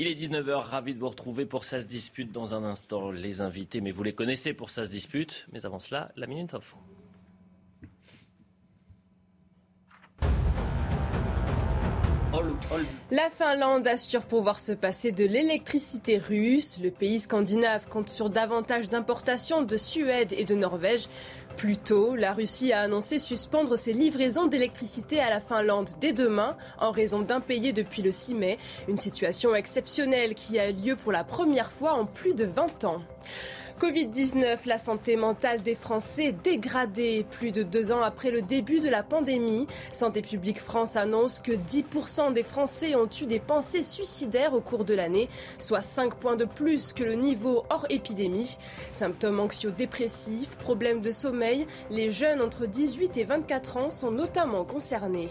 Il est 19h, ravi de vous retrouver pour Ça se dispute dans un instant. Les invités, mais vous les connaissez pour Ça se dispute. Mais avant cela, la Minute Info. La Finlande assure pouvoir se passer de l'électricité russe. Le pays scandinave compte sur davantage d'importations de Suède et de Norvège. Plus tôt, la Russie a annoncé suspendre ses livraisons d'électricité à la Finlande dès demain en raison d'impayés depuis le 6 mai. Une situation exceptionnelle qui a lieu pour la première fois en plus de 20 ans. Covid-19, la santé mentale des Français dégradée. Plus de deux ans après le début de la pandémie, Santé publique France annonce que 10% des Français ont eu des pensées suicidaires au cours de l'année, soit 5 points de plus que le niveau hors épidémie. Symptômes anxio-dépressifs, problèmes de sommeil, les jeunes entre 18 et 24 ans sont notamment concernés.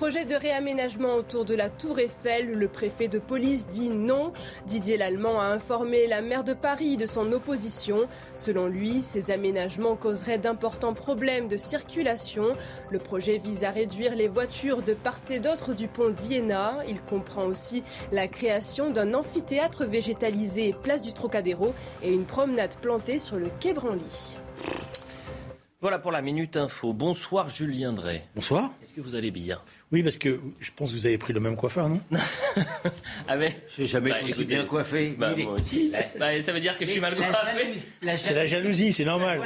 Projet de réaménagement autour de la Tour Eiffel, le préfet de police dit non. Didier Lallemand a informé la maire de Paris de son opposition. Selon lui, ces aménagements causeraient d'importants problèmes de circulation. Le projet vise à réduire les voitures de part et d'autre du pont d'Iéna. Il comprend aussi la création d'un amphithéâtre végétalisé place du Trocadéro et une promenade plantée sur le quai Branly. Voilà pour la Minute Info. Bonsoir Julien Drey. Bonsoir. Est-ce que vous allez bien? Oui, parce que je pense que vous avez pris le même coiffeur, non? Ah mais J'ai jamais Bah, été aussi bien coiffé. bah, moi aussi. Bah, ça veut dire que je suis mal coiffé. C'est la jalousie, c'est normal.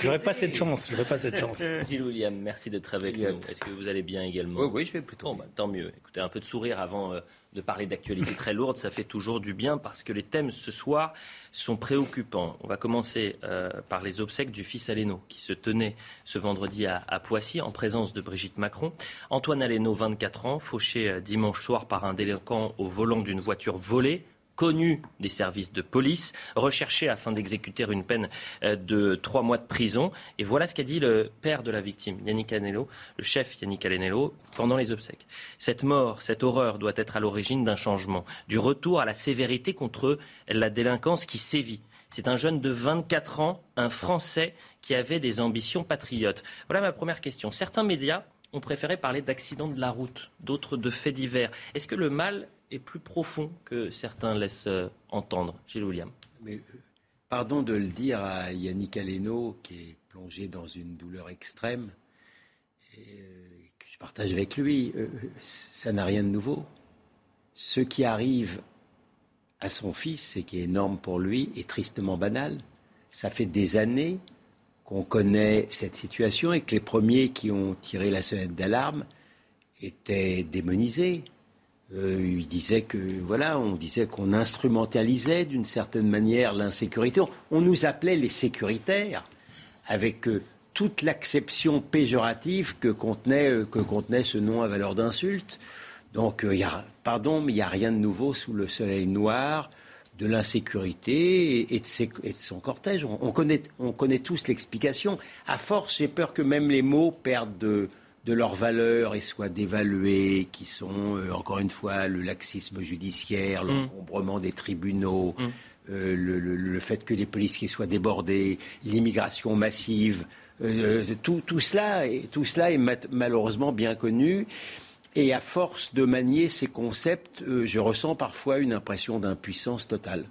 J'aurais pas cette chance, j'aurais pas cette chance. Gilles William, merci d'être avec nous. Est-ce que vous allez bien également? Oui, oui, je vais plutôt. Bon, bah, tant mieux. Écoutez, un peu de sourire avant euh, de parler d'actualités très lourdes, ça fait toujours du bien parce que les thèmes ce soir sont préoccupants. On va commencer euh, par les obsèques du fils Aleno qui se tenait ce vendredi à, à Poissy en présence de Brigitte Macron. Antoine Aleno, 24 ans, fauché euh, dimanche soir par un délinquant au volant d'une voiture volée connu des services de police, recherché afin d'exécuter une peine euh, de trois mois de prison. Et voilà ce qu'a dit le père de la victime, Yannick Anello, le chef Yannick Anello, pendant les obsèques. Cette mort, cette horreur doit être à l'origine d'un changement, du retour à la sévérité contre la délinquance qui sévit. C'est un jeune de 24 ans, un Français qui avait des ambitions patriotes. Voilà ma première question. Certains médias ont préféré parler d'accidents de la route, d'autres de faits divers. Est-ce que le mal est plus profond que certains laissent euh, entendre Gilles William. Mais, euh, pardon de le dire à Yannick Aleno, qui est plongé dans une douleur extrême, et euh, que je partage avec lui, ça n'a rien de nouveau. Ce qui arrive à son fils, et qui est énorme pour lui, est tristement banal. Ça fait des années qu'on connaît cette situation et que les premiers qui ont tiré la sonnette d'alarme étaient démonisés. Euh, il disait que voilà, on disait qu'on instrumentalisait d'une certaine manière l'insécurité. On, nous appelait les sécuritaires avec euh, toute l'acception péjorative que contenait, euh, que contenait ce nom à valeur d'insulte. Donc, pardon, mais il n'y a rien de nouveau sous le soleil noir de l'insécurité et, de son cortège. On, on connaît, on connaît tous l'explication. À force, j'ai peur que même les mots perdent de, de leur valeur et soient dévalués, qui sont, euh, encore une fois, le laxisme judiciaire, l'encombrement des tribunaux, euh, le, le- le fait que les policiers soient débordés, l'immigration massive. euh, tout, tout cela, est- tout cela est mat- malheureusement bien connu. Et à force de manier ces concepts, je ressens parfois une impression d'impuissance totale.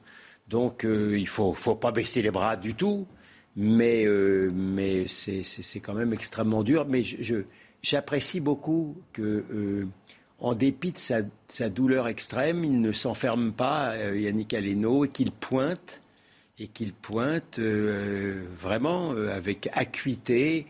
Donc il ne faut, faut pas baisser les bras du tout, mais, euh, mais c'est c'est- c'est quand même extrêmement dur. Mais je- je- j'apprécie beaucoup que, euh, en dépit de sa, sa douleur extrême, il ne s'enferme pas, euh, Yannick Aleno, et qu'il pointe, et qu'il pointe euh, vraiment euh, avec acuité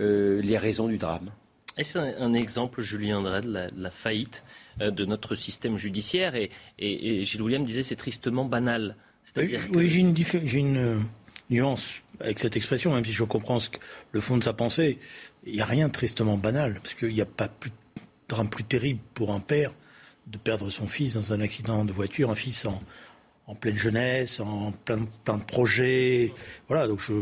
euh, les raisons du drame. Est-ce un, un exemple, Julien Drey, de la, de la faillite euh, de notre système judiciaire et, et- et Gilles William disait c'est tristement banal. Oui, C'est-à-dire que- oui, j'ai une, j'ai une, nuance avec cette expression, même si je comprends ce que- le fond de sa pensée. Il n'y a rien de tristement banal, parce qu'il n'y a pas plus drame plus terrible pour un père de perdre son fils dans un accident de voiture, un fils en, en pleine jeunesse, en plein, plein de projets. Voilà, donc je,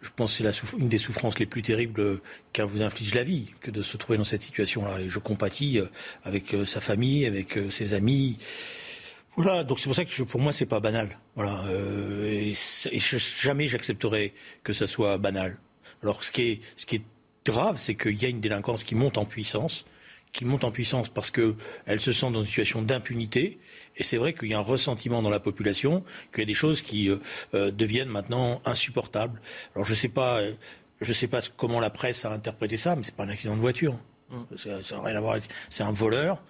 je pense que c'est une des souffrances les plus terribles qu'elle vous inflige la vie, que de se trouver dans cette situation-là. Et je compatis euh, avec euh, sa famille, avec euh, ses amis. Voilà, donc c'est pour ça que pour moi c'est pas banal. Voilà, et, jamais j'accepterai que ça soit banal. Alors ce qui est, ce qui est grave, c'est qu'il y a une délinquance qui monte en puissance qui monte en puissance parce qu'elle se sent dans une situation d'impunité. Et c'est vrai qu'il y a un ressentiment dans la population, qu'il y a des choses qui euh, euh, deviennent maintenant insupportables. Alors je ne sais pas, euh, je sais pas comment la presse a interprété ça, mais c'est pas un accident de voiture. Avec. C'est un voleur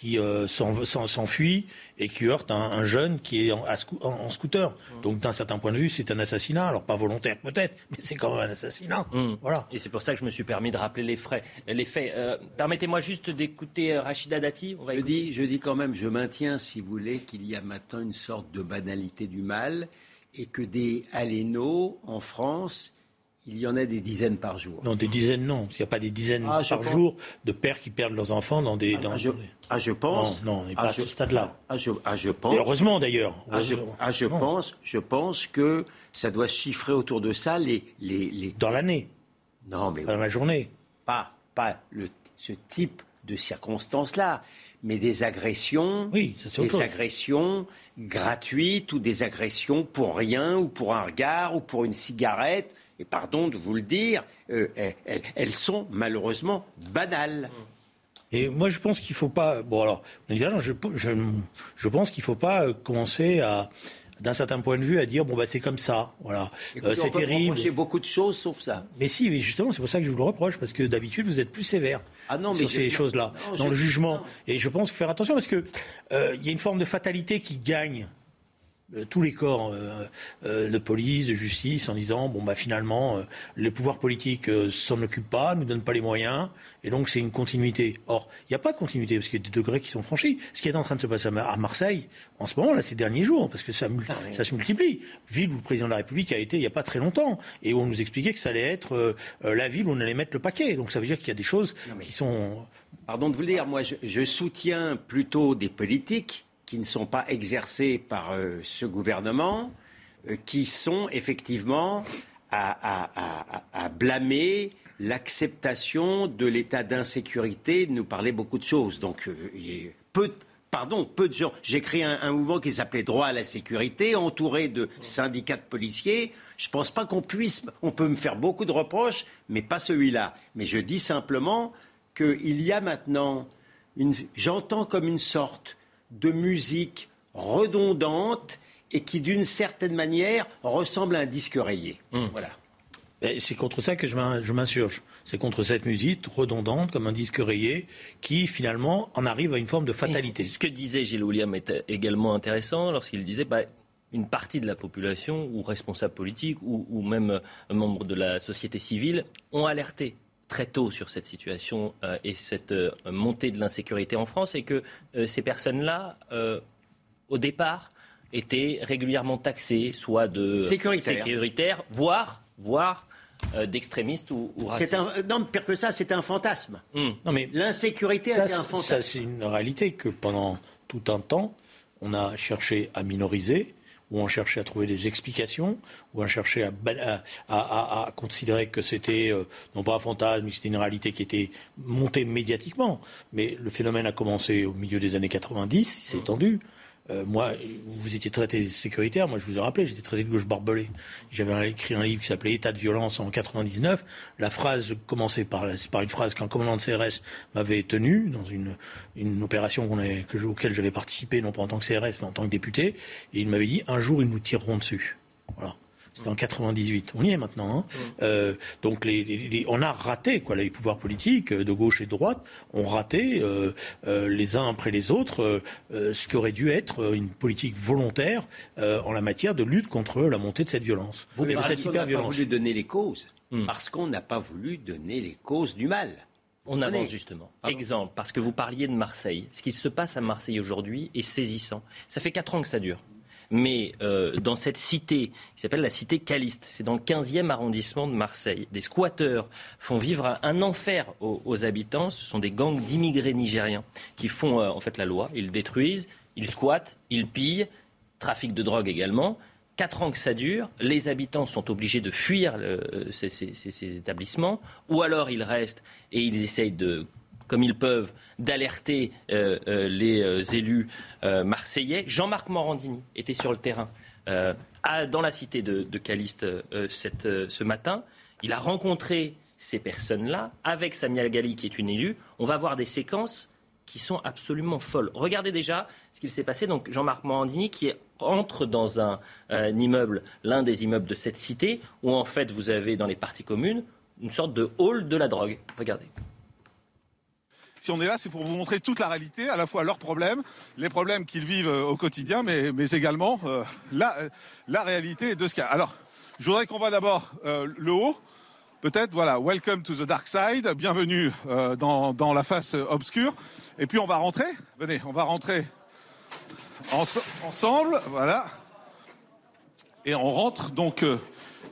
qui euh, s'enfuit et qui heurte un, jeune qui est en, scooter. Mmh. Donc d'un certain point de vue, c'est un assassinat. Alors pas volontaire peut-être, mais c'est quand même un assassinat. Mmh. Voilà. Et c'est pour ça que je me suis permis de rappeler les, frais, les faits. Euh, permettez-moi juste d'écouter euh, Rachida Dati. je, dis, je dis quand même, je maintiens, si vous voulez, qu'il y a maintenant une sorte de banalité du mal et que des alénos en France il y en a des dizaines par jour. Non, des dizaines, non. Il n'y a pas des dizaines ah, par jour de pères qui perdent leurs enfants dans des. Ah, je, ah, je pense. Non, non on n'est pas à ce stade-là. Ah, je, ah, je pense. heureusement d'ailleurs. Ah, je, ah, je pense, je pense que ça doit se chiffrer autour de ça les. les, les... Dans l'année Non, mais. Dans la journée Pas, pas le, ce type de circonstances-là, mais des agressions. Oui, ça, Des agressions gratuites ou des agressions pour rien ou pour un regard ou pour une cigarette et pardon de vous le dire, euh, elles, sont malheureusement banales. Et moi, je pense qu'il ne faut pas. Bon, alors, je, je, je pense qu'il ne faut pas euh, commencer à, d'un certain point de vue, à dire bon bah c'est comme ça, voilà, euh, c'est terrible. J'ai beaucoup de choses sauf ça. Mais si, mais justement, c'est pour ça que je vous le reproche parce que d'habitude vous êtes plus sévère ah non, sur ces choses-là, dans le jugement. Et je pense faut faire attention parce que il y a une forme de fatalité qui gagne euh, tous les corps euh, euh, de police, de justice, en disant bon bah finalement les pouvoirs politiques s'en occupent pas, nous donnent pas les moyens, et donc c'est une continuité. Or, il n'y a pas de continuité parce qu'il y a des degrés qui sont franchis. Ce qui est en train de se passer à Marseille en ce moment là, ces derniers jours, parce que ça, ah ça se multiplie. Ville où le président de la République a été il n'y a pas très longtemps, et où on nous expliquait que ça allait être la ville où on allait mettre le paquet. Donc ça veut dire qu'il y a des choses qui sont. Pardon de vous le dire, moi je, je soutiens plutôt des politiques qui ne sont pas exercés par euh, ce gouvernement, euh, qui sont effectivement à, blâmer l'acceptation de l'état d'insécurité nous parler beaucoup de choses. Donc, euh, peu, pardon, peu de gens. J'ai créé un, mouvement qui s'appelait Droit à la sécurité, entouré de syndicats de policiers. Je ne pense pas qu'on puisse. On peut me faire beaucoup de reproches, mais pas celui-là. Mais je dis simplement qu'il y a maintenant. J'entends comme une sorte de musique redondante et qui, d'une certaine manière, ressemble à un disque rayé. Hmm. Voilà. C'est contre ça que je m'insurge. C'est contre cette musique redondante, comme un disque rayé, qui finalement en arrive à une forme de fatalité. ce que disait Gilles William est également intéressant lorsqu'il disait bah, une partie de la population, ou responsable politique, ou, ou même membres de la société civile, ont alerté très tôt sur cette situation euh, et cette euh, montée de l'insécurité en France et que euh, ces personnes-là, au départ, étaient régulièrement taxées, soit de sécuritaires, voire, voire d'extrémistes ou, racistes. non, pire que ça, c'était un fantasme. Hmm. Non, mais l'insécurité a été un fantasme. Ça, c'est une réalité que pendant tout un temps, on a cherché à minoriser où on cherchait à trouver des explications, où on cherchait à, considérer que c'était euh, non pas un fantasme, mais c'était une réalité qui était montée médiatiquement. Mais le phénomène a commencé au milieu des années 90, il s'est mmh. Euh, moi, vous étiez traité sécuritaire. Moi, je vous ai rappelé, j'étais traité de gauche barbelé. J'avais écrit un livre qui s'appelait État de violence en 99. La phrase commençait par, une phrase qu'un commandant de CRS m'avait tenue dans une, opération auquel j'avais participé, non pas en tant que CRS, mais en tant que député. Et il m'avait dit un jour, ils nous tireront dessus. Voilà. C'était en 98. On y est maintenant. Hein. Euh, donc les, on a raté quoi. Les pouvoirs politiques euh, de gauche et de droite ont raté euh, les uns après les autres ce qui aurait dû être une politique volontaire en la matière de lutte contre la montée de cette violence. Vous, mais parce qu'on n'a pas voulu donner les causes. Hmm. Parce qu'on n'a pas voulu donner les causes du mal. On avance justement. Exemple, parce que vous parliez de Marseille. Ce qui se passe à Marseille aujourd'hui est saisissant. Ça fait quatre ans que ça dure. Mais euh, dans cette cité, qui s'appelle la cité Caliste, c'est dans le 15e arrondissement de Marseille, des squatteurs font vivre un enfer aux, habitants. Ce sont des gangs d'immigrés nigériens qui font en fait la loi. Ils détruisent, ils squattent, ils pillent, trafic de drogue également. Quatre ans que ça dure, les habitants sont obligés de fuir ces, établissements, ou alors ils restent et ils essayent de comme ils peuvent, d'alerter euh, euh, les euh, élus marseillais. Jean-Marc Morandini était sur le terrain dans la cité de, Caliste ce matin. Il a rencontré ces personnes-là avec Samia Gali, qui est une élue. On va voir des séquences qui sont absolument folles. Regardez déjà ce qu'il s'est passé. Donc Jean-Marc Morandini qui entre dans un, immeuble, l'un des immeubles de cette cité, où en fait vous avez dans les parties communes une sorte de hall de la drogue. Regardez. Si on est là, c'est pour vous montrer toute la réalité, à la fois leurs problèmes, les problèmes qu'ils vivent euh, au quotidien, mais, également euh, euh, la, réalité de ce qu'il y a. Alors, je voudrais qu'on voit d'abord le haut. Peut-être, voilà, welcome to the dark side, bienvenue dans, la face obscure. Et puis on va rentrer, venez, on va rentrer ensemble, voilà. Et on rentre, donc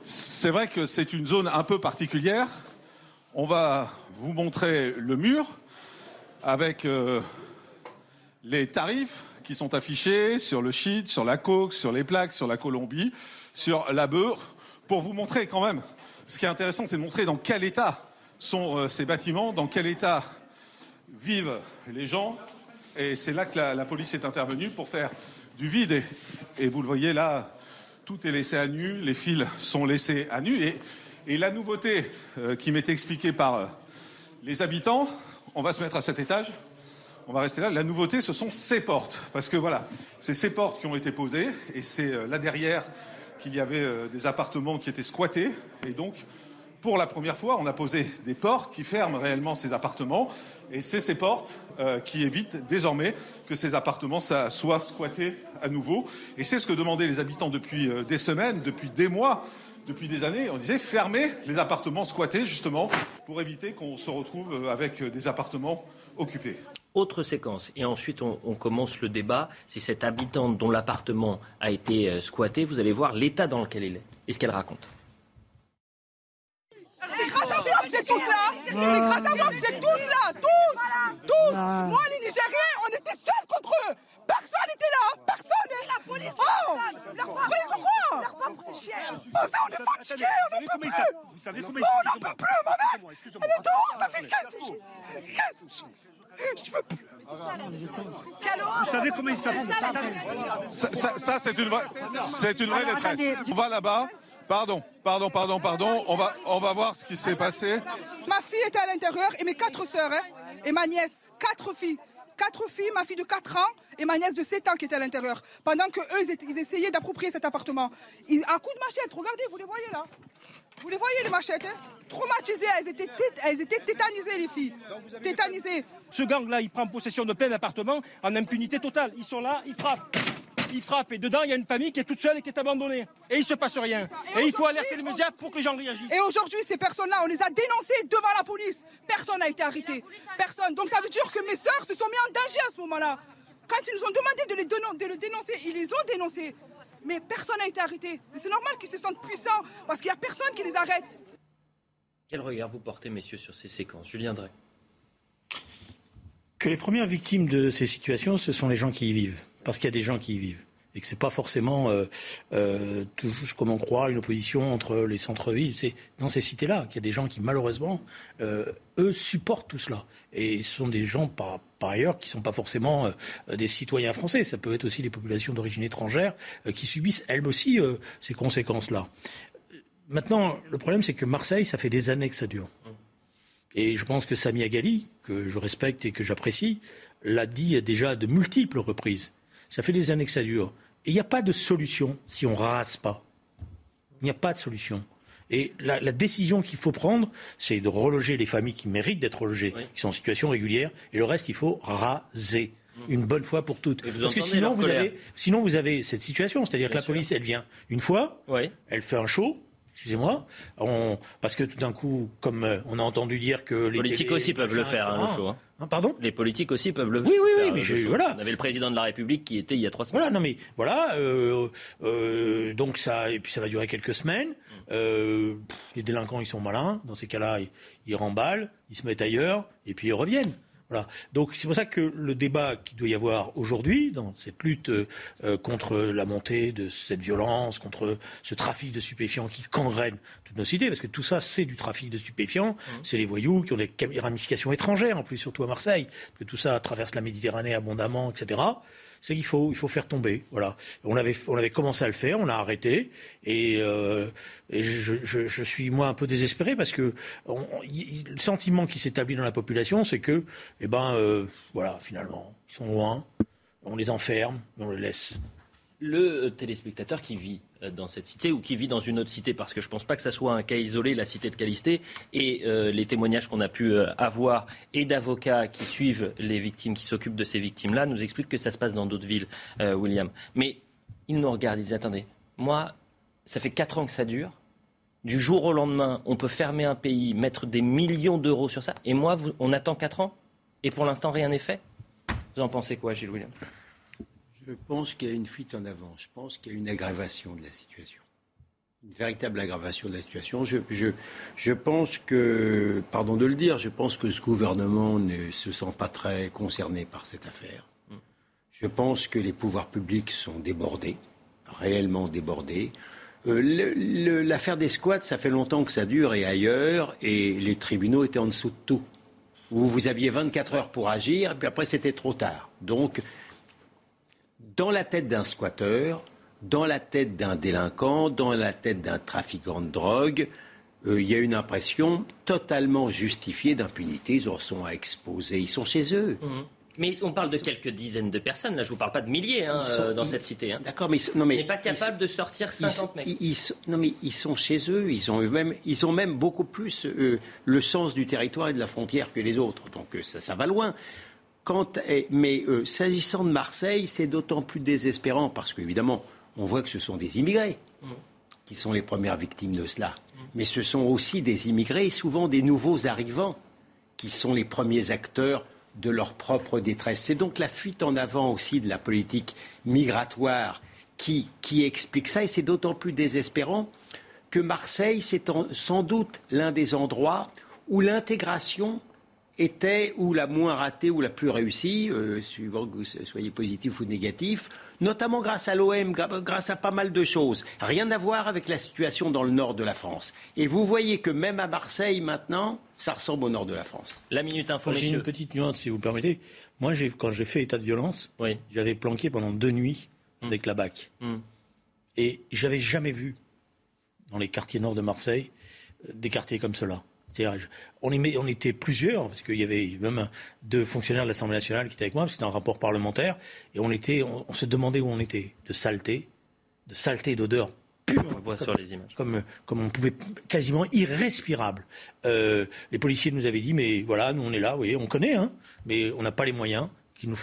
c'est vrai que c'est une zone un peu particulière. On va vous montrer le mur avec euh, les tarifs qui sont affichés sur le shit, sur la coke, sur les plaques, sur la Colombie, sur la beurre, pour vous montrer quand même. Ce qui est intéressant, c'est de montrer dans quel état sont euh, ces bâtiments, dans quel état vivent les gens. Et c'est là que la, police est intervenue pour faire du vide. Et, vous le voyez là, tout est laissé à nu, les fils sont laissés à nu. Et, la nouveauté euh, qui m'était expliquée par les habitants, on va se mettre à cet étage. On va rester là. La nouveauté, ce sont ces portes. Parce que voilà, c'est ces portes qui ont été posées. Et c'est euh, là derrière qu'il y avait euh, des appartements qui étaient squattés. Et donc, pour la première fois, on a posé des portes qui ferment réellement ces appartements. Et c'est ces portes euh, qui évitent désormais que ces appartements soient squattés à nouveau. Et c'est ce que demandaient les habitants depuis des semaines, depuis des mois depuis des années, on disait fermer les appartements squattés, justement, pour éviter qu'on se retrouve avec des appartements occupés. Autre séquence, et ensuite on, commence le débat. C'est cette habitante dont l'appartement a été euh, squatté. Vous allez voir l'état dans lequel elle est et ce qu'elle raconte. C'est grâce à moi que c'est tous là C'est grâce à moi que c'est tous là Tous Tous Moi, les Nigériens, on était seuls contre eux Personne n'était là Personne La police, oh Leur pourquoi Leur propre, c'est chier Oh ça, on est fatigués, on n'en peut plus. Vous savez combien On n'en peut plus, ma mère Elle est dehors, ça fait 15 15 je veux plus. Vous savez comment il s'appelle Ça, ça c'est une vraie, c'est une vraie détresse. On va là-bas. Pardon, pardon, pardon, pardon. On va, on va voir ce qui s'est passé. Ma fille était à l'intérieur et mes quatre sœurs hein, et ma nièce, quatre filles quatre filles, ma fille de 4 ans et ma nièce de 7 ans qui étaient à l'intérieur. Pendant qu'eux, ils, ils, essayaient d'approprier cet appartement. Ils, à coup de machette, regardez, vous les voyez là. Vous les voyez les machettes hein Traumatisées, elles étaient, elles étaient tétanisées les filles. Tétanisées. Ce gang-là, il prend possession de plein d'appartements en impunité totale. Ils sont là, ils frappent il frappe et dedans il y a une famille qui est toute seule et qui est abandonnée. Et il se passe rien. Et, il faut alerter les médias pour que les gens réagissent. Et aujourd'hui, ces personnes-là, on les a dénoncées devant la police. Personne n'a été arrêté. Personne. Donc ça veut dire que mes sœurs se sont mis en danger à ce moment-là. Quand ils nous ont demandé de les, de le dénoncer, ils les ont dénoncés. Mais personne n'a été arrêté. Mais c'est normal qu'ils se sentent puissants parce qu'il n'y a personne qui les arrête. Quel regard vous portez, messieurs, sur ces séquences Julien Drey? Que les premières victimes de ces situations, ce sont les gens qui y vivent parce qu'il y a des gens qui y vivent et que c'est pas forcément euh, euh, toujours comme on croit une opposition entre les centres-villes. C'est dans ces cités-là qu'il y a des gens qui malheureusement euh, eux supportent tout cela et ce sont des gens par, ailleurs qui sont pas forcément des citoyens français. Ça peut être aussi des populations d'origine étrangère qui subissent elles aussi ces conséquences-là. Maintenant, le problème c'est que Marseille, ça fait des années que ça dure. Et je pense que Sami Agali, que je respecte et que j'apprécie, l'a dit déjà de multiples reprises ça fait des années que ça dure. Et il n'y a pas de solution si on ne rase pas. Il n'y a pas de solution. Et la, décision qu'il faut prendre, c'est de reloger les familles qui méritent d'être relogées, qui sont en situation régulière, et le reste, il faut raser mmh. une bonne fois pour toutes. Parce que sinon vous, avez, sinon, vous avez cette situation, c'est-à-dire que la police, elle vient une fois, elle fait un show, excusez-moi, parce que tout d'un coup, comme euh, on a entendu dire que les politiques aussi peuvent le faire, hein, le show. Hein. Hein, pardon? Les politiques aussi peuvent le oui, faire. Oui, oui, mais je, voilà. On avait le président de la République qui était il y a trois semaines. Voilà, non mais voilà, euh, euh, donc ça, et puis ça va durer quelques semaines. Mm. Euh, les délinquants, ils sont malins. Dans ces cas-là, ils, ils remballent, ils se mettent ailleurs, et puis ils reviennent. Voilà. Donc c'est pour ça que le débat qui doit y avoir aujourd'hui dans cette lutte euh, contre la montée de cette violence, contre ce trafic de stupéfiants qui gangrène toutes nos cités, parce que tout ça c'est du trafic de stupéfiants, mmh. c'est les voyous qui ont des ramifications étrangères en plus, surtout à Marseille, que tout ça traverse la Méditerranée abondamment, etc c'est qu'il faut, il faut faire tomber. Voilà. On avait, on avait commencé à le faire, on l'a arrêté, et, euh, je, suis moi un peu désespéré parce que le sentiment qui s'établit dans la population, c'est que, eh ben, euh, voilà, finalement, ils sont loin, on les enferme, on les laisse le euh, téléspectateur qui vit dans cette cité ou qui vit dans une autre cité, parce que je ne pense pas que ça soit un cas isolé, la cité de Calisté, et euh, les témoignages qu'on a pu avoir, et d'avocats qui suivent les victimes, qui s'occupent de ces victimes-là, nous expliquent que ça se passe dans d'autres villes, William. Mais ils nous regardent, ils disent, attendez, moi, ça fait 4 ans que ça dure, du jour au lendemain, on peut fermer un pays, mettre des millions d'euros sur ça, et moi, on attend 4 ans, et pour l'instant, rien n'est fait. Vous en pensez quoi, Gilles William? Je pense qu'il y a une fuite en avant. Je pense qu'il y a une aggravation de la situation. Une véritable aggravation de la situation. Je, pense que, pardon de le dire, je pense que ce gouvernement ne se sent pas très concerné par cette affaire. Je pense que les pouvoirs publics sont débordés, réellement débordés. Euh, l'affaire des squats, ça fait longtemps que ça dure et ailleurs, et les tribunaux étaient en dessous de tout. Vous aviez 24 heures pour agir, et puis après c'était trop tard. Donc dans la tête d'un squatteur, dans la tête d'un délinquant, dans la tête d'un trafiquant de drogue, euh, il y a une impression totalement justifiée d'impunité. Ils en sont à exposer, ils sont chez eux. Mmh. Mais on parle de quelques dizaines de personnes. Là, je ne vous parle pas de milliers hein, euh, dans cette cité. Hein. D'accord, mais non, mais n'est pas capable de sortir 50 mecs. non, mais ils sont chez eux. Ils ont même, ils ont même beaucoup plus euh, le sens du territoire et de la frontière que les autres. Donc ça, ça va loin mais euh, s'agissant de Marseille, c'est d'autant plus désespérant parce qu'évidemment, on voit que ce sont des immigrés qui sont les premières victimes de cela. Mais ce sont aussi des immigrés, souvent des nouveaux arrivants, qui sont les premiers acteurs de leur propre détresse. C'est donc la fuite en avant aussi de la politique migratoire qui, qui explique ça, et c'est d'autant plus désespérant que Marseille, c'est sans doute l'un des endroits où l'intégration était ou la moins ratée ou la plus réussie, euh, suivant que vous soyez positif ou négatif, notamment grâce à l'OM, grâce à pas mal de choses. Rien à voir avec la situation dans le nord de la France. Et vous voyez que même à Marseille maintenant, ça ressemble au nord de la France. La minute info, J'ai une petite nuance, si vous me permettez. Moi, quand j'ai fait état de violence, j'avais planqué pendant deux nuits hmm. avec la BAC. Hmm. Et j'avais jamais vu dans les quartiers nord de Marseille euh, des quartiers comme cela. On, on, était plusieurs, parce qu'il y avait même deux fonctionnaires de l'Assemblée nationale qui étaient avec moi, c'était un rapport parlementaire, et on, était, on, se demandait où on était, de saleté, de saleté, d'odeur pure. On voit sur les images. Comme, comme on pouvait, quasiment irrespirable. Euh, les policiers nous avaient dit, mais voilà, nous on est là, oui, on connaît, hein, mais on n'a pas les moyens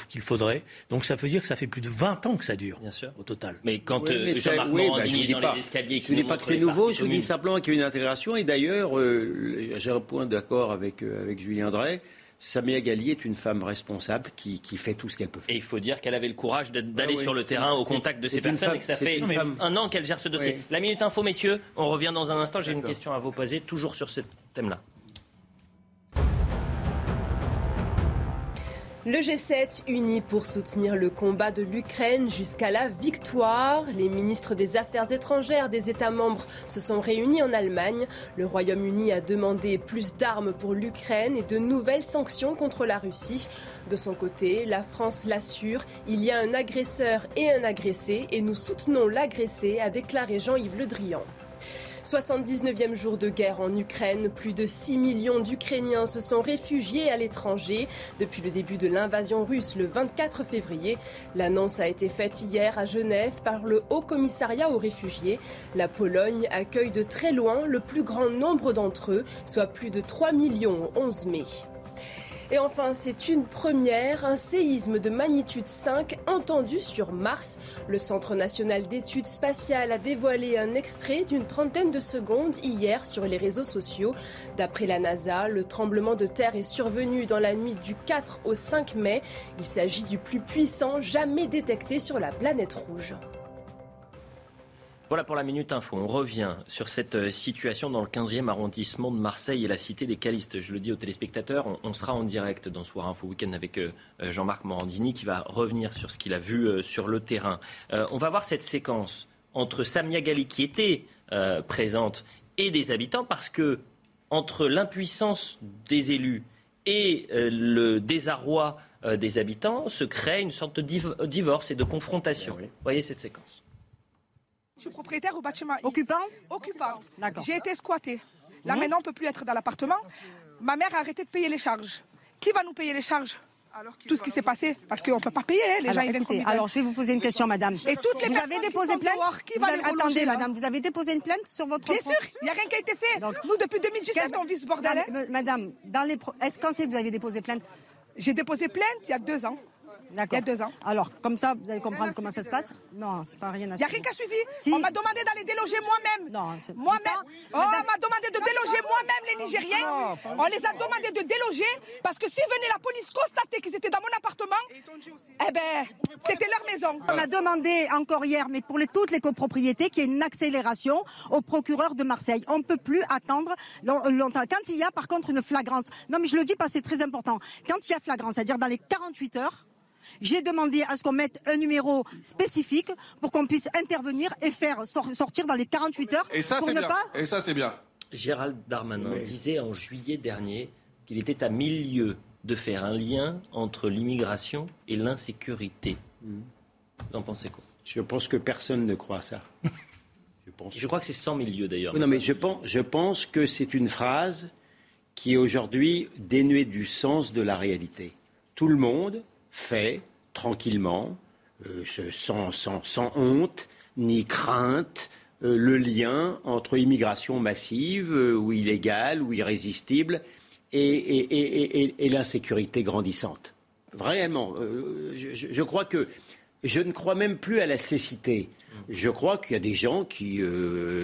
qu'il faudrait. Donc ça veut dire que ça fait plus de 20 ans que ça dure, Bien sûr. au total. Mais quand euh, Jean-Marc oui, bah, est dans les escaliers... Je ne dis pas que c'est nouveau, je vous dis simplement qu'il y a une intégration. Et d'ailleurs, euh, j'ai un point d'accord avec, euh, avec Julien Drey. Samia Galli est une femme responsable qui, qui fait tout ce qu'elle peut faire. Et il faut dire qu'elle avait le courage d'aller ah sur le terrain au contact de ces personnes et que ça fait un an qu'elle gère ce dossier. La Minute Info, messieurs, on revient dans un instant. J'ai une question à vous poser, toujours sur ce thème-là. Le G7 uni pour soutenir le combat de l'Ukraine jusqu'à la victoire. Les ministres des Affaires étrangères des États membres se sont réunis en Allemagne. Le Royaume-Uni a demandé plus d'armes pour l'Ukraine et de nouvelles sanctions contre la Russie. De son côté, la France l'assure, il y a un agresseur et un agressé et nous soutenons l'agressé, a déclaré Jean-Yves Le Drian. 79e jour de guerre en Ukraine. Plus de 6 millions d'Ukrainiens se sont réfugiés à l'étranger depuis le début de l'invasion russe le 24 février. L'annonce a été faite hier à Genève par le Haut Commissariat aux réfugiés. La Pologne accueille de très loin le plus grand nombre d'entre eux, soit plus de 3 millions au 11 mai. Et enfin, c'est une première, un séisme de magnitude 5 entendu sur Mars. Le Centre national d'études spatiales a dévoilé un extrait d'une trentaine de secondes hier sur les réseaux sociaux. D'après la NASA, le tremblement de terre est survenu dans la nuit du 4 au 5 mai. Il s'agit du plus puissant jamais détecté sur la planète rouge. Voilà pour la Minute Info. On revient sur cette euh, situation dans le 15e arrondissement de Marseille et la cité des Calistes. Je le dis aux téléspectateurs, on, sera en direct dans Soir Info Week-end avec euh, euh, Jean-Marc Morandini qui va revenir sur ce qu'il a vu sur le terrain. on va voir cette séquence entre Samia Gali qui était présente et des habitants parce que entre l'impuissance des élus et le désarroi des habitants se crée une sorte de divorce et de confrontation. Eh Voyez cette séquence. Je suis propriétaire au bâtiment. Occupant Occupante. J'ai été squattée. Là maintenant, on ne peut plus être dans l'appartement. Ma mère a arrêté de payer les charges. Qui va nous payer les charges tout ce qui s'est passé, parce qu'on ne peut pas payer, hein, les alors, gens écoutez, Alors, je vais vous poser une question, madame. Et toutes les vous avez déposé plainte qui va Attendez, madame, vous avez déposé une plainte sur votre... Bien sûr, il n'y a rien qui a été fait. Nous, depuis 2017, on vit ce bordel. Hein. Madame, dans les... est-ce quand c'est que vous avez déposé plainte J'ai déposé plainte il y a deux ans. Il y a deux ans. Alors, comme ça, vous allez comprendre comment ça se passe Non, c'est pas rien à Il n'y a rien qui a suivi. On m'a demandé d'aller déloger moi-même. Non, c'est Moi-même. Oh, on m'a demandé de déloger moi-même les Nigériens. On les a demandé de déloger parce que si venait la police constater qu'ils étaient dans mon appartement, eh ben, c'était leur maison. On a demandé encore hier, mais pour toutes les copropriétés, qu'il y ait une accélération au procureur de Marseille. On ne peut plus attendre longtemps. Quand il y a par contre une flagrance, non mais je le dis parce que c'est très important, quand il y a flagrance, c'est-à-dire dans les 48 heures, j'ai demandé à ce qu'on mette un numéro spécifique pour qu'on puisse intervenir et faire sortir dans les 48 heures. Et ça, c'est bien. Et ça, c'est bien. Gérald Darmanin disait en juillet dernier qu'il était à mille lieues de faire un lien entre l'immigration et l'insécurité. Hmm. Vous en pensez quoi? Je pense que personne ne croit ça. Je, pense... je crois que c'est 100 000 lieues d'ailleurs. Non, mais je pense, je pense que c'est une phrase qui est aujourd'hui dénuée du sens de la réalité. Tout le monde, fait tranquillement, euh, sans, honte ni crainte, euh, le lien entre immigration massive euh, ou illégale ou irrésistible et, l'insécurité grandissante. Vraiment, je ne crois même plus à la cécité. Je crois qu'il y a des gens qui,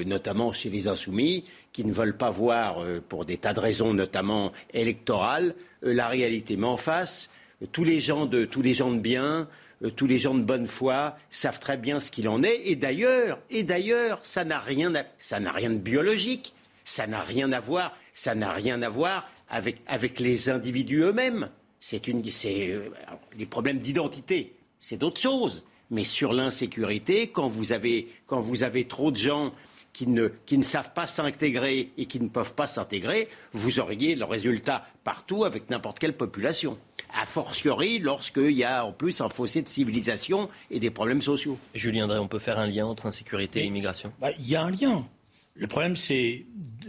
notamment chez les insoumis, qui ne veulent pas voir, pour des tas de raisons, notamment électorales, la réalité. Mais en face, tous les gens de, tous les gens de bien, euh, tous les gens de bonne foi savent très bien ce qu'il en est. Et d'ailleurs, et d'ailleurs, ça n'a rien, ça n'a rien de biologique. Ça n'a rien à voir, ça n'a rien à voir avec, avec les individus eux-mêmes. C'est une, c'est euh, les problèmes d'identité, c'est d'autres choses. Mais sur l'insécurité, quand vous avez, quand vous avez trop de gens qui ne, qui ne savent pas s'intégrer et qui ne peuvent pas s'intégrer, vous auriez le résultat partout avec n'importe quelle population a fortiori lorsqu'il y a en plus un fossé de civilisation et des problèmes sociaux. Julien Drey, on peut faire un lien entre insécurité et immigration? bah, Il y a un lien. Le problème, c'est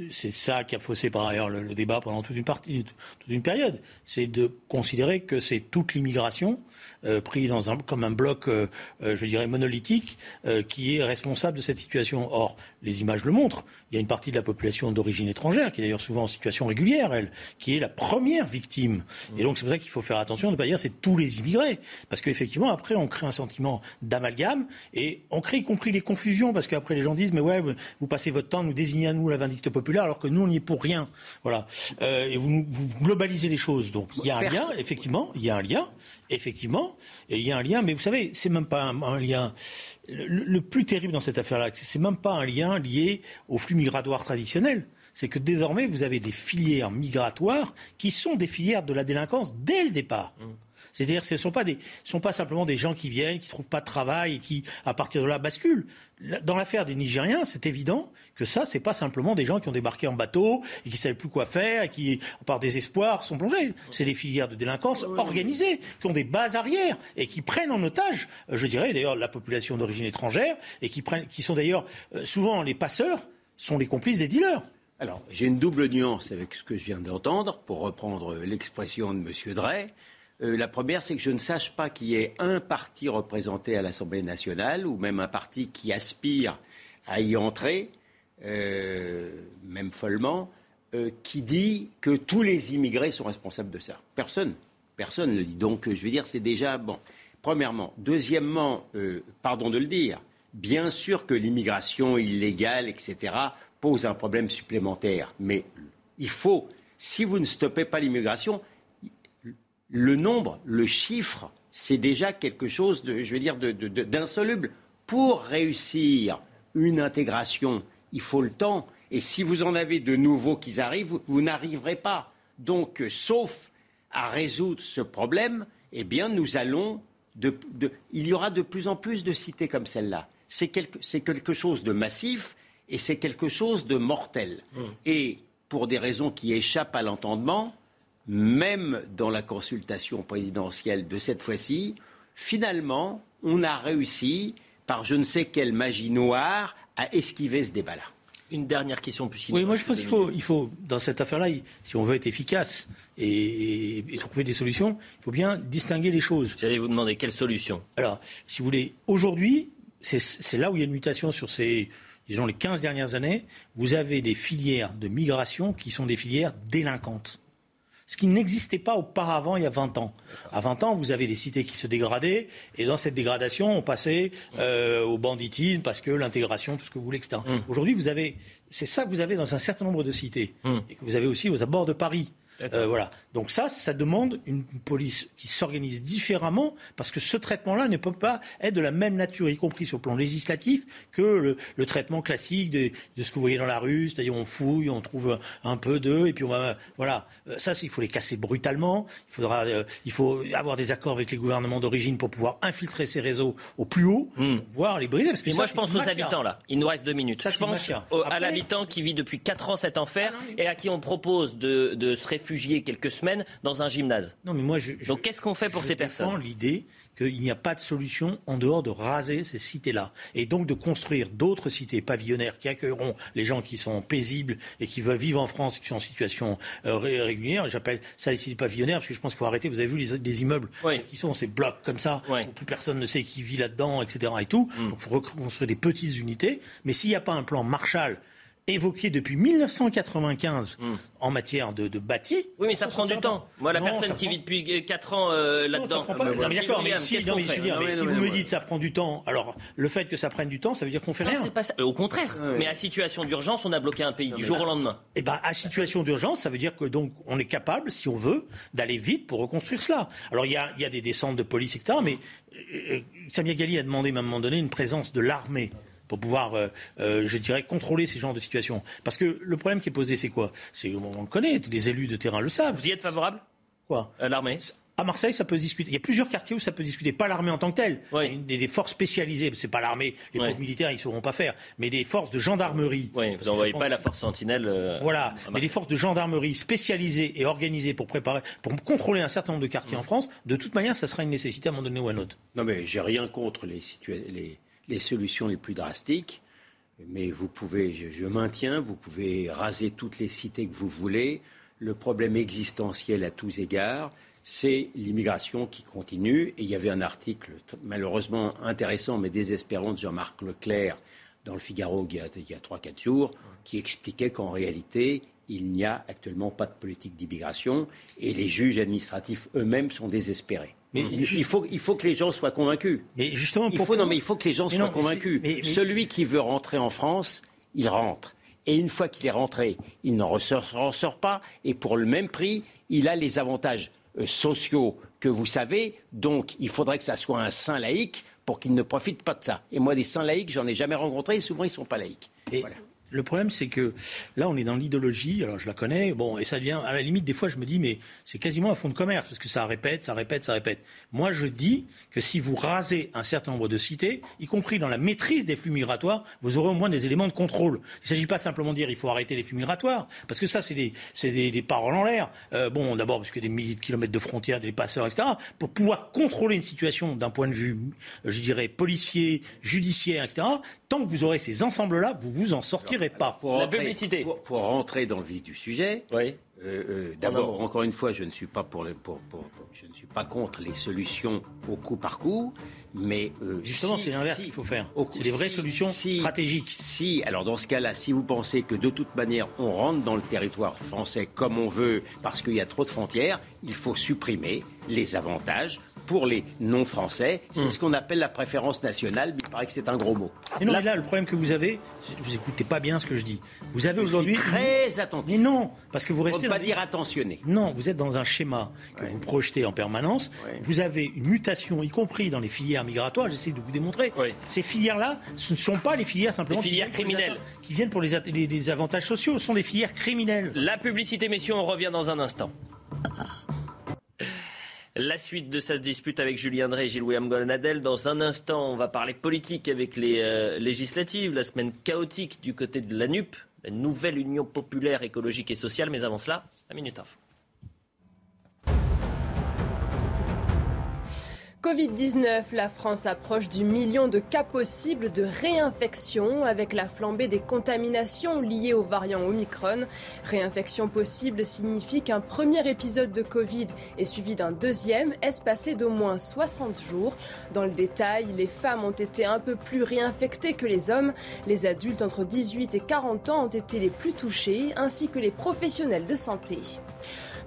ça qui a faussé par ailleurs le, débat pendant toute une, partie, toute une période. C'est de considérer que c'est toute l'immigration pris dans un, comme un bloc, euh, euh, je dirais, monolithique, qui est responsable de cette situation. Or, les images le montrent. Il y a une partie de la population d'origine étrangère, qui est d'ailleurs souvent en situation régulière, elle, qui est la première victime. Et donc, c'est pour ça qu'il faut faire attention de ne pas dire c'est tous les immigrés. Parce qu'effectivement, après, on crée un sentiment d'amalgame et on crée y compris les confusions, parce qu'après, les gens disent, mais ouais, vous passez votre temps à nous désigner à nous la vindicte populaire, alors que nous, on n'y est pour rien. Voilà. et vous, vous globalisez les choses. Donc, il y a un lien, effectivement, il y a un lien. Effectivement, il y a un lien, mais vous savez, c'est même pas un, lien. Le, plus terrible dans cette affaire-là, c'est même pas un lien lié au flux migratoire traditionnel. C'est que désormais, vous avez des filières migratoires qui sont des filières de la délinquance dès le départ. Mmh. C'est-à-dire que ce ne sont pas, sont pas simplement des gens qui viennent, qui ne trouvent pas de travail et qui, à partir de là, basculent. Dans l'affaire des Nigériens, c'est évident que ça, c'est pas simplement des gens qui ont débarqué en bateau et qui ne savaient plus quoi faire et qui, par désespoir, sont plongés. C'est des filières de délinquance organisées, qui ont des bases arrières et qui prennent en otage, euh, je dirais d'ailleurs, la population d'origine étrangère et qui, prennent, qui sont d'ailleurs euh, souvent les passeurs, sont les complices des dealers. Alors, j'ai une double nuance avec ce que je viens d'entendre, pour reprendre l'expression de M. Drey. Euh, la première, c'est que je ne sache pas qu'il y ait un parti représenté à l'Assemblée nationale ou même un parti qui aspire à y entrer, euh, même follement, euh, qui dit que tous les immigrés sont responsables de ça. Personne. Personne ne le dit. Donc, je veux dire, c'est déjà bon. Premièrement. Deuxièmement, pardon de le dire, bien sûr que l'immigration illégale, etc., pose un problème supplémentaire. Mais il faut, si vous ne stoppez pas l'immigration, le nombre, le chiffre, c'est déjà quelque chose de, je veux dire, d'insoluble. Pour réussir une intégration, il faut le temps. Et si vous en avez de nouveaux qui arrivent, vous, n'arriverez pas. Donc, sauf à résoudre ce problème, eh bien, nous allons. il y aura de plus en plus de cités comme celle-là. C'est quelque, chose de massif et c'est quelque chose de mortel. Mmh. Et pour des raisons qui échappent à l'entendement, même dans la consultation présidentielle de cette fois-ci, finalement, on a réussi, par je ne sais quelle magie noire, à esquiver ce débat-là. Une dernière question, puisqu'il Oui, moi je pense qu'il faut, il faut, dans cette affaire-là, si on veut être efficace et, trouver des solutions, il faut bien distinguer les choses. J'allais vous demander quelles solutions. Alors, si vous voulez, aujourd'hui, c'est là où il y a une mutation sur ces, disons, les 15 dernières années. Vous avez des filières de migration qui sont des filières délinquantes ce qui n'existait pas auparavant il y a 20 ans. À 20 ans, vous avez des cités qui se dégradaient, et dans cette dégradation, on passait euh, au banditisme parce que l'intégration, tout ce que vous voulez, etc. Mmh. Aujourd'hui, vous avez, c'est ça que vous avez dans un certain nombre de cités, mmh. et que vous avez aussi aux abords de Paris. Euh, voilà. Donc ça, ça demande une police qui s'organise différemment parce que ce traitement-là ne peut pas être de la même nature, y compris sur le plan législatif, que le, traitement classique de, ce que vous voyez dans la rue, c'est-à-dire on fouille, on trouve un peu d'eux et puis on va, voilà. Euh, ça, il faut les casser brutalement. Il faudra, euh, il faut avoir des accords avec les gouvernements d'origine pour pouvoir infiltrer ces réseaux au plus haut, pour pouvoir les briser. Parce que moi, je pense aux habitants là. Il nous reste deux minutes. je pense à l'habitant qui vit depuis quatre ans cet enfer ah et à qui on propose de, de se réfugier quelques semaines dans un gymnase. Non, mais moi, je, Donc qu'est-ce qu'on fait pour ces personnes l'idée qu'il n'y a pas de solution en dehors de raser ces cités-là. Et donc de construire d'autres cités pavillonnaires qui accueilleront les gens qui sont paisibles et qui veulent vivre en France, qui sont en situation euh, régulière. J'appelle ça les cités pavillonnaires parce que je pense qu'il faut arrêter. Vous avez vu les, immeubles qui sont ces blocs comme ça, où plus personne ne sait qui vit là-dedans, etc. Et tout. Mm. Donc il faut reconstruire des petites unités. Mais s'il n'y a pas un plan Marshall évoqué depuis 1995 hmm. en matière de, de, bâti. Oui, mais ça, prend du temps. Moi, la personne qui vit depuis 4 ans euh, là-dedans. D'accord, mais si, vous me dites ça prend du temps, alors le fait que ça prenne du temps, ça veut dire qu'on fait rien. Pas ça. Au contraire. Mais à situation d'urgence, on a bloqué un pays du jour au lendemain. Eh ben, à situation d'urgence, ça veut dire que donc on est capable, si on veut, d'aller vite pour reconstruire cela. Alors il y a, y a, des descentes de police, etc. Mais euh, Samia Gali a demandé à un moment donné une présence de l'armée pour pouvoir, euh, euh, je dirais, contrôler ces genres de situations. Parce que le problème qui est posé, c'est quoi? C'est on le connaît, les élus de terrain le savent. Vous y êtes favorable? Quoi? Euh, L'armée? À Marseille, ça peut se discuter. Il y a plusieurs quartiers où ça peut discuter. Pas l'armée en tant que telle. Oui. Des, des, forces spécialisées. C'est pas l'armée. Les oui. militaires, ils ne sauront pas faire. Mais des forces de gendarmerie. Oui, vous n'envoyez pas la force sentinelle. voilà. Mais des forces de gendarmerie spécialisées et organisées pour préparer, pour contrôler un certain nombre de quartiers en France. De toute manière, ça sera une nécessité à un moment donné ou à un autre. Non, mais j'ai rien contre les, les, les solutions les plus drastiques. Mais vous pouvez, je, maintiens, vous pouvez raser toutes les cités que vous voulez. Le problème existentiel à tous égards, c'est l'immigration qui continue. Et il y avait un article malheureusement intéressant mais désespérant de Jean-Marc Leclerc dans le Figaro il y a, a 3-4 jours qui expliquait qu'en réalité, il n'y a actuellement pas de politique d'immigration et les juges administratifs eux-mêmes sont désespérés. Mais il, faut, il faut que les gens soient convaincus. Mais justement, il faut, non, mais il faut que les gens soient convaincus. Celui qui veut rentrer en France, il rentre. Et une fois qu'il est rentré, il n'en ressort, pas. Et pour le même prix, il a les avantages euh, sociaux que vous savez. Donc, il faudrait que ça soit un saint laïque pour qu'il ne profite pas de ça. Et moi, des saints laïcs, j'en ai jamais rencontré. Et souvent, ils ne sont pas laïcs. voilà. Le problème, c'est que là, on est dans l'idéologie. Alors, je la connais. Bon, et ça devient, à la limite, des fois, je me dis, mais c'est quasiment un fonds de commerce parce que ça répète, ça répète, ça répète. Moi, je dis que si vous rasez un certain nombre de cités, y compris dans la maîtrise des flux migratoires, vous aurez au moins des éléments de contrôle. Il ne s'agit pas simplement de dire il faut arrêter les flux migratoires, parce que ça, c'est des, des, paroles en l'air. Euh, bon, d'abord, parce que des milliers de kilomètres de frontières, des passeurs, etc. Pour pouvoir contrôler une situation d'un point de vue, je dirais, policier, judiciaire, etc. Tant que vous aurez ces ensembles-là, vous vous en sortirez pas. Pour la publicité. Pour, rentrer dans le vif du sujet, oui. Euh, euh, d'abord, encore une fois, je ne suis pas pour, pour, je ne suis pas contre les solutions au coup par coup, Mais euh, justement, c'est l'inverse qu'il faut faire. C'est des vraies solutions stratégiques. Si, alors dans ce cas-là, si vous pensez que de toute manière on rentre dans le territoire français comme on veut parce qu'il y a trop de frontières, il faut supprimer les avantages pour les non-français. C'est hmm. ce qu'on appelle la préférence nationale, mais il paraît que c'est un gros mot. Et non, là, là, le problème que vous avez, vous écoutez pas bien ce que je dis. Vous avez aujourd'hui. Très attentif. Mais non, parce que vous restez. On ne pas dire attentionné. Non, vous êtes dans un schéma que vous projetez en permanence. Vous avez une mutation, y compris dans les filières migratoires. J'essaie de vous démontrer. Ces filières-là, ce ne sont pas les filières simplement. Les filières criminelles. Qui viennent pour les, les avantages sociaux. Ce sont des filières criminelles. La publicité, messieurs, on revient dans un instant. La suite de sa dispute avec Julien Drey et Gilles-William Gonadel. Dans un instant, on va parler politique avec les euh, législatives. La semaine chaotique du côté de la NUP, la nouvelle Union populaire écologique et sociale. Mais avant cela, la minute info. Covid-19, la France approche du million de cas possibles de réinfection avec la flambée des contaminations liées au variant Omicron. Réinfection possible signifie qu'un premier épisode de Covid est suivi d'un deuxième, espacé d'au moins 60 jours. Dans le détail, les femmes ont été un peu plus réinfectées que les hommes. Les adultes entre 18 et 40 ans ont été les plus touchés, ainsi que les professionnels de santé.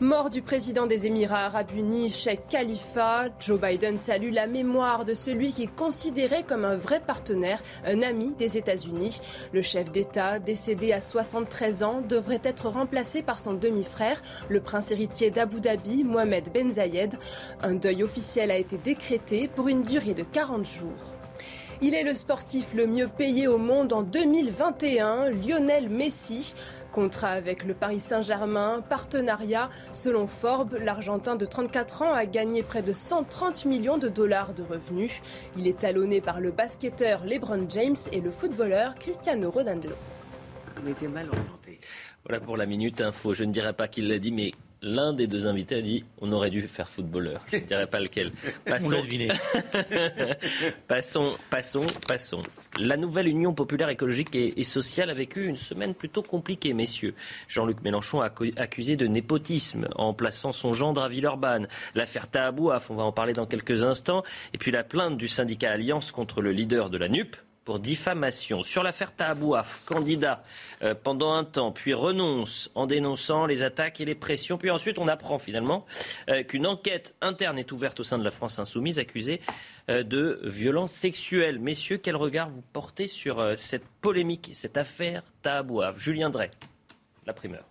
Mort du président des Émirats arabes unis, Sheikh Khalifa, Joe Biden salue la mémoire de celui qu'il considérait comme un vrai partenaire, un ami des États-Unis. Le chef d'État, décédé à 73 ans, devrait être remplacé par son demi-frère, le prince héritier d'Abu Dhabi, Mohamed Ben Zayed. Un deuil officiel a été décrété pour une durée de 40 jours. Il est le sportif le mieux payé au monde en 2021, Lionel Messi. Contrat avec le Paris Saint-Germain, partenariat. Selon Forbes, l'Argentin de 34 ans a gagné près de 130 millions de dollars de revenus. Il est talonné par le basketteur LeBron James et le footballeur Cristiano Ronaldo. On était mal orienté. Voilà pour la minute info. Je ne dirais pas qu'il l'a dit, mais l'un des deux invités a dit on aurait dû faire footballeur. Je ne dirais pas lequel. Passons. passons, passons, passons. La nouvelle Union populaire écologique et, sociale a vécu une semaine plutôt compliquée, messieurs. Jean-Luc Mélenchon a accusé de népotisme en plaçant son gendre à Villeurbanne. L'affaire Tahabouaf, on va en parler dans quelques instants. Et puis la plainte du syndicat Alliance contre le leader de la NUP, pour diffamation. Sur l'affaire Tahabouaf, candidat euh, pendant un temps, puis renonce en dénonçant les attaques et les pressions. Puis ensuite, on apprend finalement euh, qu'une enquête interne est ouverte au sein de la France insoumise, accusée euh, de violences sexuelles. Messieurs, quel regard vous portez sur cette polémique, cette affaire Tahabouaf Julien Drey, la primeur?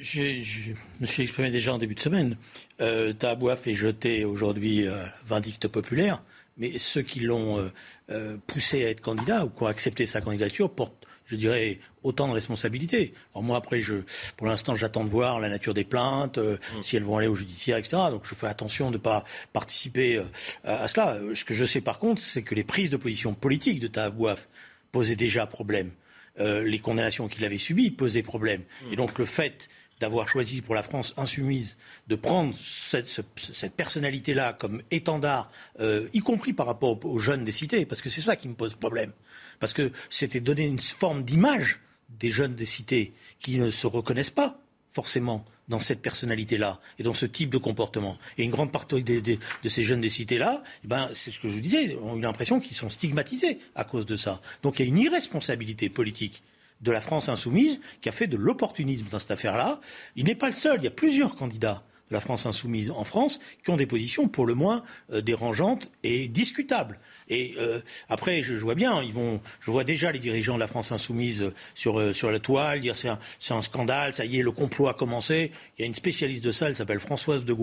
Je, me suis exprimé déjà en début de semaine. Tahabouaf est jeté aujourd'hui vindicte populaire mais ceux qui l'ont euh, euh, poussé à être candidat ou qui ont accepté sa candidature portent, je dirais, autant de responsabilités. Alors moi, après, je, pour l'instant, j'attends de voir la nature des plaintes, euh, mm. si elles vont aller au judiciaire, etc. Donc je fais attention de ne pas participer à, cela. Ce que je sais par contre, c'est que les prises de position politiques de Tahabouaf posaient déjà problème. les condamnations qu'il avait subies posaient problème. Mm. Et donc le fait d'avoir choisi pour la France insoumise de prendre cette, personnalité-là comme étendard, euh, y compris par rapport aux, jeunes des cités, parce que c'est ça qui me pose problème. Parce que c'était donner une forme d'image des jeunes des cités qui ne se reconnaissent pas forcément dans cette personnalité-là et dans ce type de comportement. Et une grande partie de ces jeunes des cités-là, eh ben, c'est ce que je vous disais, ont eu l'impression qu'ils sont stigmatisés à cause de ça. Donc il y a une irresponsabilité politique de la France insoumise qui a fait de l'opportunisme dans cette affaire-là. Il n'est pas le seul, il y a plusieurs candidats la France insoumise en France qui ont des positions pour le moins euh, dérangeantes et discutables. Et euh, après, je, vois bien, ils vont, je vois déjà les dirigeants de la France insoumise sur, euh, sur la toile dire c'est un, scandale, ça y est, le complot a commencé. Il y a une spécialiste de ça, elle s'appelle Françoise de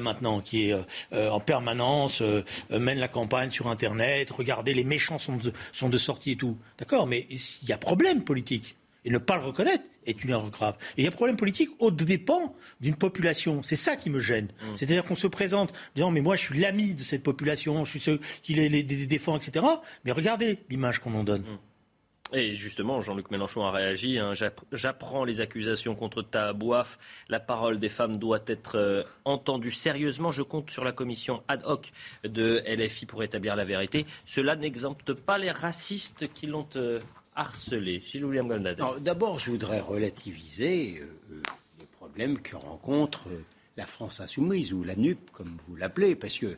maintenant, qui est en permanence, mène la campagne sur Internet, regardez, les méchants sont de, sont de sortie et tout. D'accord, mais il y a problème politique. Et ne pas le reconnaître est une erreur grave. Et il y a un problème politique au dépens d'une population. C'est ça qui me gêne. Mm. C'est-à-dire qu'on se présente en disant mais moi je suis l'ami de cette population, je suis ceux qui les, défend, etc. Mais regardez l'image qu'on en donne. Mm. Et justement, Jean-Luc Mélenchon a réagi. Hein. J'apprends les accusations contre Tahabouaf. La parole des femmes doit être euh, entendue sérieusement. Je compte sur la commission ad hoc de LFI pour établir la vérité. Cela n'exempte pas les racistes qui l'ont euh, harcelé. Gilles William D'abord, je voudrais relativiser euh, euh, les problèmes que rencontre euh, la France insoumise, ou la NUP, comme vous l'appelez, parce que,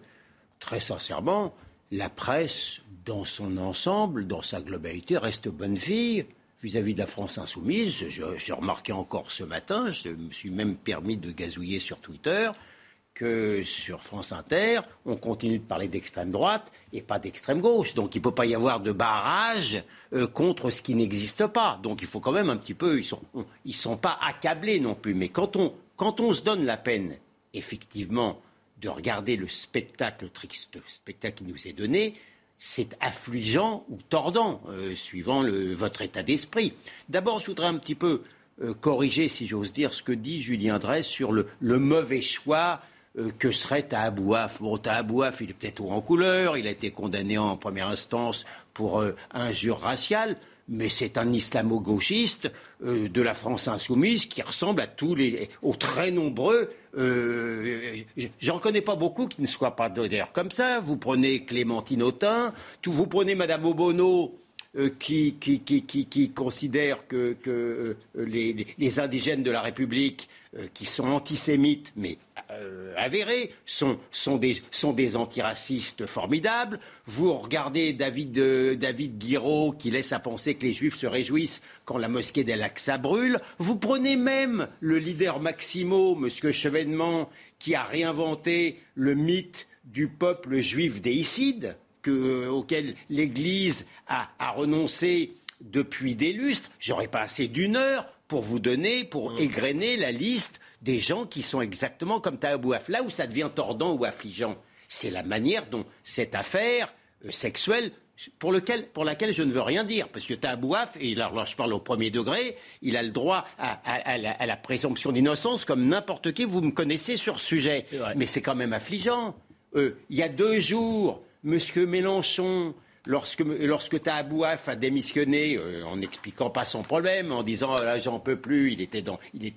très sincèrement, la presse, dans son ensemble, dans sa globalité, reste bonne fille vis-à-vis de la France insoumise. J'ai remarqué encore ce matin, je me suis même permis de gazouiller sur Twitter, que sur France Inter, on continue de parler d'extrême droite et pas d'extrême gauche. Donc il ne peut pas y avoir de barrage euh, contre ce qui n'existe pas. Donc il faut quand même un petit peu, ils ils sont pas accablés non plus. Mais quand on, quand on se donne la peine, effectivement, de regarder le spectacle, le triste spectacle qui nous est donné, c'est affligeant ou tordant, euh, suivant votre état d'esprit. D'abord, je voudrais un petit peu euh, corriger, si j'ose dire, ce que dit Julien Dresse sur le, mauvais choix euh, que serait Tahabouaf. Bon, Tahabouaf, il est peut-être haut en couleur, il a été condamné en première instance pour injure raciale mais c'est un islamo-gauchiste euh, de la France insoumise qui ressemble à tous les, aux très nombreux. Euh, J'en connais pas beaucoup qui ne soient pas d'ailleurs comme ça. Vous prenez Clémentine Autain, vous prenez Madame Obono. Euh, qui, qui, qui, qui, considère que, euh, les, indigènes de la République, qui sont antisémites, mais euh, avérés, sont, des, antiracistes formidables. Vous regardez David, euh, Guiraud qui laisse à penser que les Juifs se réjouissent quand la mosquée d'Al-Aqsa brûle. Vous prenez même le leader Maximo, M. Chevènement, qui a réinventé le mythe du peuple juif déicide, euh, auquel l'Église a, a renoncé depuis des lustres. J'aurais pas assez d'une heure pour vous donner, pour mmh. égrener la liste des gens qui sont exactement comme Tahabouaf. Là où ça devient tordant ou affligeant, c'est la manière dont cette affaire euh, sexuelle pour, laquelle je ne veux rien dire, parce que Tahabouaf, et là, je parle au premier degré, il a le droit à, la, présomption d'innocence comme n'importe qui, vous me connaissez sur ce sujet. Mais c'est quand même affligeant. Euh, il y a deux jours, M. Mélenchon, lorsque, lorsque Tahabouaf a démissionné, euh, en n'expliquant pas son problème, en disant oh j'en peux plus, il était dans, il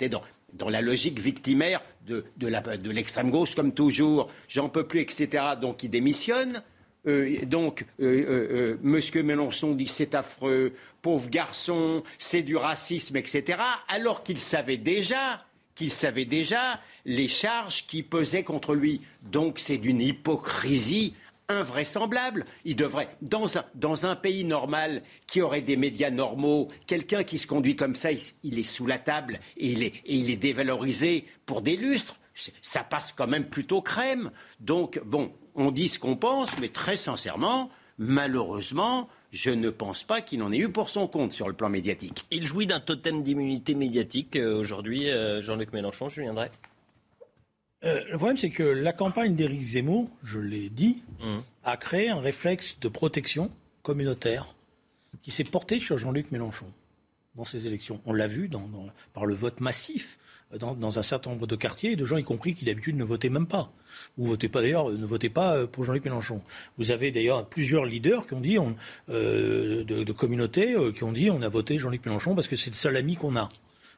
la logique victimaire de, de l'extrême gauche, comme toujours, j'en peux plus, etc. Donc il démissionne. Euh, donc, euh, Monsieur Mélenchon dit c'est affreux, pauvre garçon, c'est du racisme, etc. Alors qu'il savait déjà, qu'il savait déjà les charges qui pesaient contre lui. Donc c'est d'une hypocrisie invraisemble. Il devrait, dans un, dans un, pays normal qui aurait des médias normaux, quelqu'un qui se conduit comme ça, il, est sous la table et il est, et il est dévalorisé pour des lustres. Ça passe quand même plutôt crème. Donc, bon, on dit ce qu'on pense, mais très sincèrement, malheureusement, je ne pense pas qu'il en ait eu pour son compte sur le plan médiatique. Il jouit d'un totem d'immunité médiatique euh, aujourd'hui, euh, Jean-Luc Mélenchon, je viendrai. Euh, le problème, c'est que la campagne d'Éric Zemmour, je l'ai dit, mmh. a créé un réflexe de protection communautaire qui s'est porté sur Jean-Luc Mélenchon dans ces élections. On l'a vu par le vote massif dans, un certain nombre de quartiers, de gens y compris qui d'habitude ne votaient même pas. Ou votez pas d'ailleurs, ne votez pas euh, pour Jean-Luc Mélenchon. Vous avez d'ailleurs plusieurs leaders qui ont dit, euh, de, de, communautés, qui ont dit on a voté Jean-Luc Mélenchon parce que c'est le seul ami qu'on a.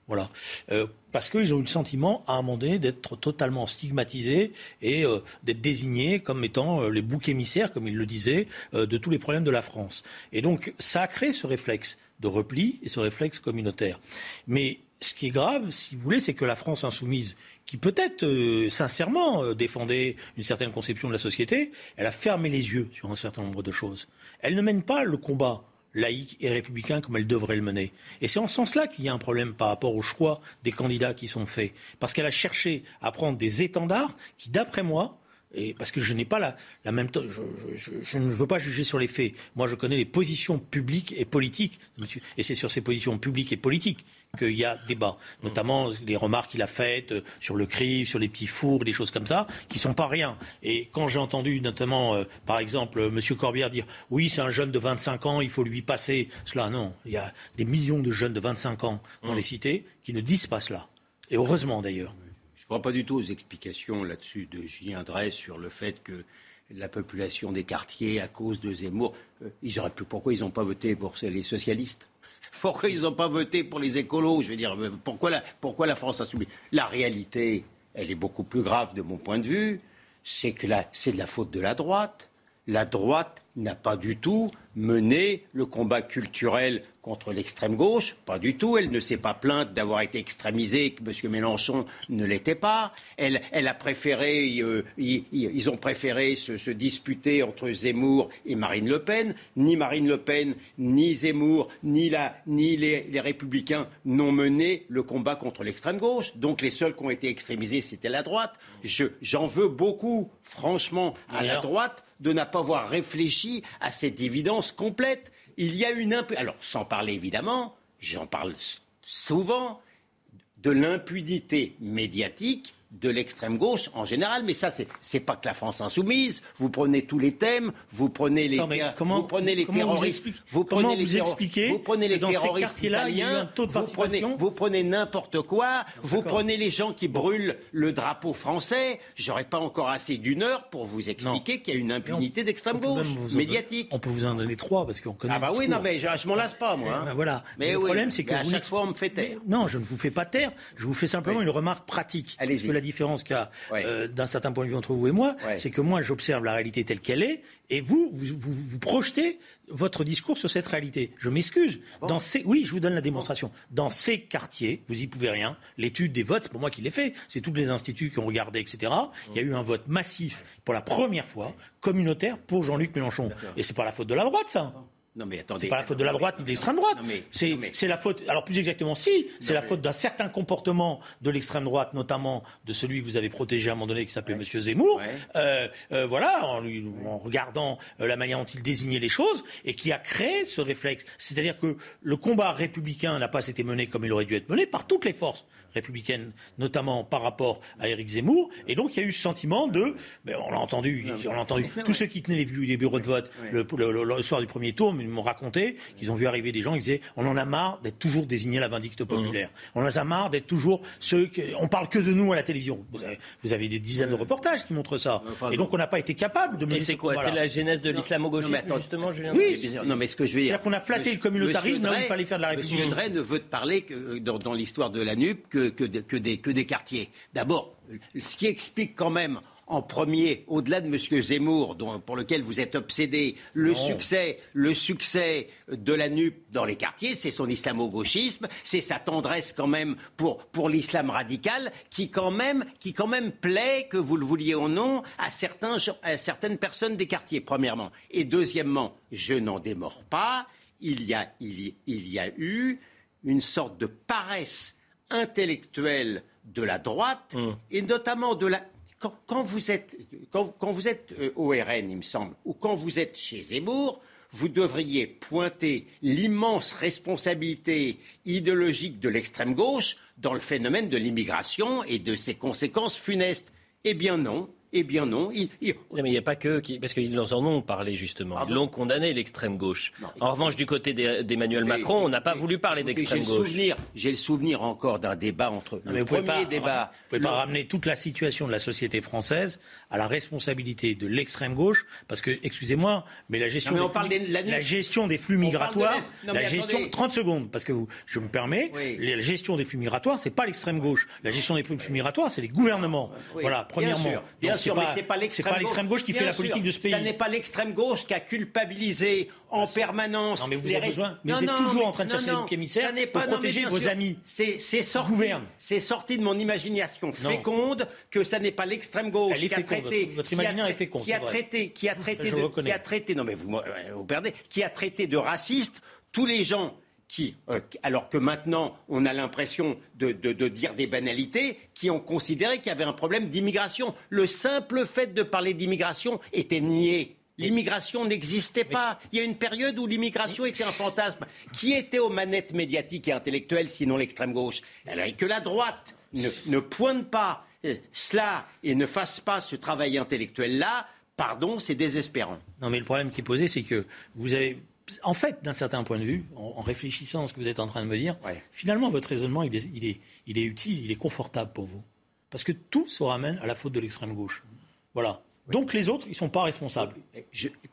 Voilà. Euh, parce qu'ils ont eu le sentiment, à un moment donné, d'être totalement stigmatisés et euh, d'être désignés comme étant euh, les boucs émissaires, comme ils le disaient, de tous les problèmes de la France. Et donc, ça a créé ce réflexe de repli et ce réflexe communautaire. Mais ce qui est grave, si vous voulez, c'est que la France insoumise, qui peut-être sincèrement défendait une certaine conception de la société, elle a fermé les yeux sur un certain nombre de choses. Elle ne mène pas le combat laïque et républicain comme elle devrait le mener. Et c'est en ce sens-là qu'il y a un problème par rapport au choix des candidats qui sont faits. Parce qu'elle a cherché à prendre des étendards qui, d'après moi, et parce que je n'ai pas la, la même. Je, je, ne veux pas juger sur les faits. Moi, je connais les positions publiques et politiques, et c'est sur ces positions publiques et politiques qu'il y a débat, notamment les remarques qu'il a faites euh, sur le CRIF, sur les petits fours, des choses comme ça, qui sont pas rien. Et quand j'ai entendu notamment, euh, par exemple, euh, M. Corbière dire oui, c'est un jeune de 25 ans, il faut lui passer cela, non, il y a des millions de jeunes de 25 ans dans mmh. les cités qui ne disent pas cela. Et heureusement d'ailleurs. Je ne crois pas du tout aux explications là-dessus de Julien Drey sur le fait que la population des quartiers, à cause de Zemmour, ils auraient pu, pourquoi ils n'ont pas voté pour les socialistes? Pourquoi ils n'ont pas voté pour les écolos? Je veux dire, pourquoi la, pourquoi la France La réalité, elle est beaucoup plus grave de mon point de vue. C'est que c'est de la faute de la droite. La droite n'a pas du tout mené le combat culturel contre l'extrême gauche, pas du tout. Elle ne s'est pas plainte d'avoir été extrémisée, que M. Mélenchon ne l'était pas. Elle, elle, a préféré, euh, ils, ont préféré se, disputer entre Zemmour et Marine Le Pen. Ni Marine Le Pen, ni Zemmour, ni, la, ni les, les, Républicains n'ont mené le combat contre l'extrême gauche. Donc les seuls qui ont été extrémisés, c'était la droite. J'en veux beaucoup, franchement, à la droite de n'a pas avoir réfléchi à cette évidence complète. Il y a une alors sans parler évidemment, j'en parle souvent, de l'impunité médiatique de l'extrême gauche en général, mais ça, c'est, c'est pas que la France insoumise. Vous prenez tous les thèmes, vous prenez les, comment, vous prenez les terroristes, vous, prenez les, vous prenez les terroristes italiens, vous prenez, vous prenez n'importe quoi, vous prenez les gens qui brûlent le drapeau français. J'aurais pas encore assez d'une heure pour vous expliquer qu'il y a une impunité d'extrême gauche médiatique. on peut vous en donner trois parce qu'on connaît. Ah bah oui, non mais je, je m'en lasse pas moi. Hein. Ben voilà. Mais, le problème, c'est que à chaque fois on me fait taire. Non, je ne vous fais pas taire. Je vous fais simplement une remarque pratique. Allez-y différence qu'il y a euh, d'un certain point de vue entre vous et moi, c'est que moi j'observe la réalité telle qu'elle est, et vous vous, vous, projetez votre discours sur cette réalité. Je m'excuse. Dans ces, oui, je vous donne la démonstration. Dans ces quartiers, vous y pouvez rien. L'étude des votes, c'est pour moi qui l'ai fait. C'est tous les instituts qui ont regardé, etc. Il y a eu un vote massif pour la première fois communautaire pour Jean-Luc Mélenchon. Et c'est pas la faute de la droite, ça. Non mais attendez. C'est pas la faute de la droite ni de l'extrême droite. C'est la faute. Alors plus exactement, si, c'est la faute d'un certain comportement de l'extrême droite, notamment de celui que vous avez protégé à un moment donné, qui s'appelait Monsieur Zemmour. Euh, euh, voilà, en, lui, en regardant euh, la manière dont il désignait les choses et qui a créé ce réflexe. C'est-à-dire que le combat républicain n'a pas été mené comme il aurait dû être mené par toutes les forces républicaine, notamment par rapport à Éric Zemmour. Et donc il y a eu ce sentiment de, mais on l'a entendu, on l'a entendu, tous ceux qui tenaient les, bureaux de vote le, soir du premier tour m'ont raconté qu'ils ont vu arriver des gens qui disaient, on en a marre d'être toujours désigné la vindicte populaire. Mmh. On en a marre d'être toujours ceux qui, on parle que de nous à la télévision. Vous avez, des dizaines de reportages qui montrent ça. et donc on n'a pas été capable de. Mais c'est quoi C'est la genèse de l'islamo-gauchisme justement, Julien Oui. Non, mais ce que je veux dire. C'est-à-dire qu'on a flatté le communautarisme là où il fallait faire de la République. Monsieur Drey ne veut parler que dans, dans l'histoire de la NUP que que, des, que des quartiers. D'abord, ce qui explique quand même en premier, au-delà de M. Zemmour, dont, pour lequel vous êtes obsédé, le succès, le succès de la NUP dans les quartiers, c'est son islamo-gauchisme, c'est sa tendresse quand même pour, pour l'islam radical, qui quand, même, qui quand même plaît, que vous le vouliez ou non, à, certains, à certaines personnes des quartiers, premièrement. Et deuxièmement, je n'en démords pas, il y, a, il y a eu une sorte de paresse intellectuelle de la droite mm. et notamment de la. Quand, vous êtes, quand, vous êtes euh, au RN, il me semble, ou quand vous êtes chez Zemmour, vous devriez pointer l'immense responsabilité idéologique de l'extrême gauche dans le phénomène de l'immigration et de ses conséquences funestes. Eh bien non, eh bien non. Il, mais il n'y a pas que. Parce qu'ils en ont parlé justement. Ils l'ont condamné, l'extrême gauche. en revanche, du côté d'Emmanuel Macron, on n'a pas voulu parler d'extrême gauche. J'ai le souvenir encore d'un débat entre. Non, le premier pas, débat. Vous ne pouvez pas ramener toute la situation de la société française à la responsabilité de l'extrême gauche, parce que, excusez-moi, mais la gestion, des, flux, la, gestion des flux migratoires, la gestion, 30 secondes, parce que je me permets, la gestion des flux migratoires, c'est pas l'extrême gauche. La gestion des flux migratoires, c'est les gouvernements. voilà, premièrement. Bien sûr, mais c'est pas l'extrême gauche. qui fait la politique de ce pays. Ça n'est pas l'extrême gauche qui a culpabilisé en permanence. Non, mais vous avez besoin. Mais vous êtes toujours en train de chercher des émissaires pour protéger vos amis. C'est sorti. C'est sorti de mon imagination féconde que ça n'est pas l'extrême gauche qui a traité. Votre imaginaire est fécond. Qui a traité, qui a traité, qui a traité. Non, mais vous, vous perdez. Qui a traité de racistes tous les gens qui, euh, alors que maintenant on a l'impression de, dire des banalités, qui ont considéré qu'il y avait un problème d'immigration. Le simple fait de parler d'immigration était nié. L'immigration n'existait pas. Il y a une période où l'immigration était un fantasme. Qui était aux manettes médiatiques et intellectuelles sinon l'extrême gauche? Que la droite ne, pointe pas euh, cela et ne fasse pas ce travail intellectuel-là, pardon, c'est désespérant. Non, mais le problème qui est posé, c'est que vous avez en fait, d'un certain point de vue, en, réfléchissant à ce que vous êtes en train de me dire, finalement, votre raisonnement, il est, utile, il est confortable pour vous. Parce que tout se ramène à la faute de l'extrême gauche. Voilà. Donc les autres, ils ne sont pas responsables.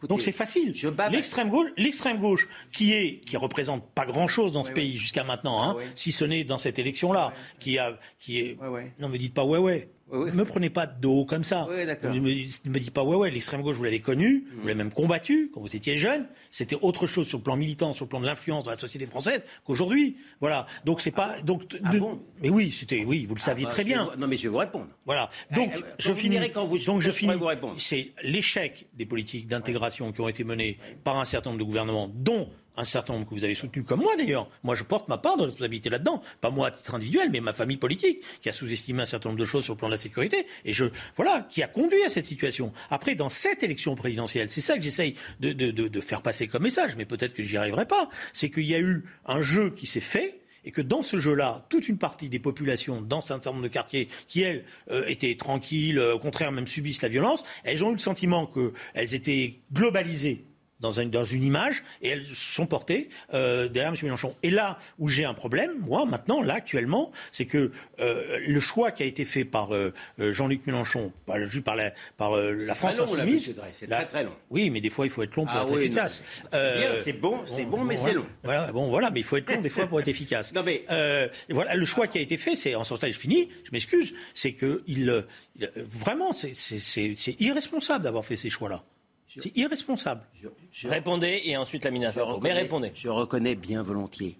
Donc c'est facile. L'extrême gauche, l'extrême gauche, qui est, qui représente pas grand-chose dans ce pays jusqu'à maintenant, hein, ah si ce n'est dans cette élection-là, qui a, qui est. Non, me dites pas ouais ouais. Ne me prenez pas de dos comme ça. ne, me, me dites pas, ouais, ouais, l'extrême gauche, vous l'avez connu, vous l'avez même combattu quand vous étiez jeune. C'était autre chose sur le plan militant, sur le plan de l'influence dans la société française qu'aujourd'hui. Voilà. Donc c'est pas. Donc, ah mais oui, c'était, oui, vous le saviez bah, très bien. non, mais je vais vous répondre. Voilà. Donc, je finis. Quand vous, donc, je finis. C'est l'échec des politiques d'intégration qui ont été menées par un certain nombre de gouvernements, dont un certain nombre que vous avez soutenu, comme moi d'ailleurs. Moi, je porte ma part de responsabilité là-dedans. Pas moi à titre individuel, mais ma famille politique, qui a sous-estimé un certain nombre de choses sur le plan de la sécurité, et je, voilà, qui a conduit à cette situation. Après, dans cette élection présidentielle, c'est ça que j'essaye de, de, faire passer comme message, mais peut-être que j'y arriverai pas, c'est qu'il y a eu un jeu qui s'est fait, et que dans ce jeu-là, toute une partie des populations dans un certain nombre de quartiers qui, elles, euh, étaient tranquilles, euh, au contraire même subissent la violence, elles ont eu le sentiment qu'elles étaient globalisées dans, dans une image et elles sont portées euh, derrière M. Mélenchon. Et là où j'ai un problème, moi, maintenant, là, actuellement, c'est que euh, le choix qui a été fait par euh, euh Jean-Luc Mélenchon, par, par la, par euh, la France long, insoumise... C'est très très long. Oui, mais des fois, il faut être long pour ah être efficace. C'est bon, c'est bon, mais c'est long. Voilà, bon, voilà, mais il faut être long des fois pour être efficace. non, mais... voilà, le choix qui a été fait, c'est, en sortant, je finis, je m'excuse, c'est que il, il, vraiment, c'est irresponsable d'avoir fait ces choix-là. C'est irresponsable. Répondez et ensuite la mine Mais répondez. Je reconnais bien volontiers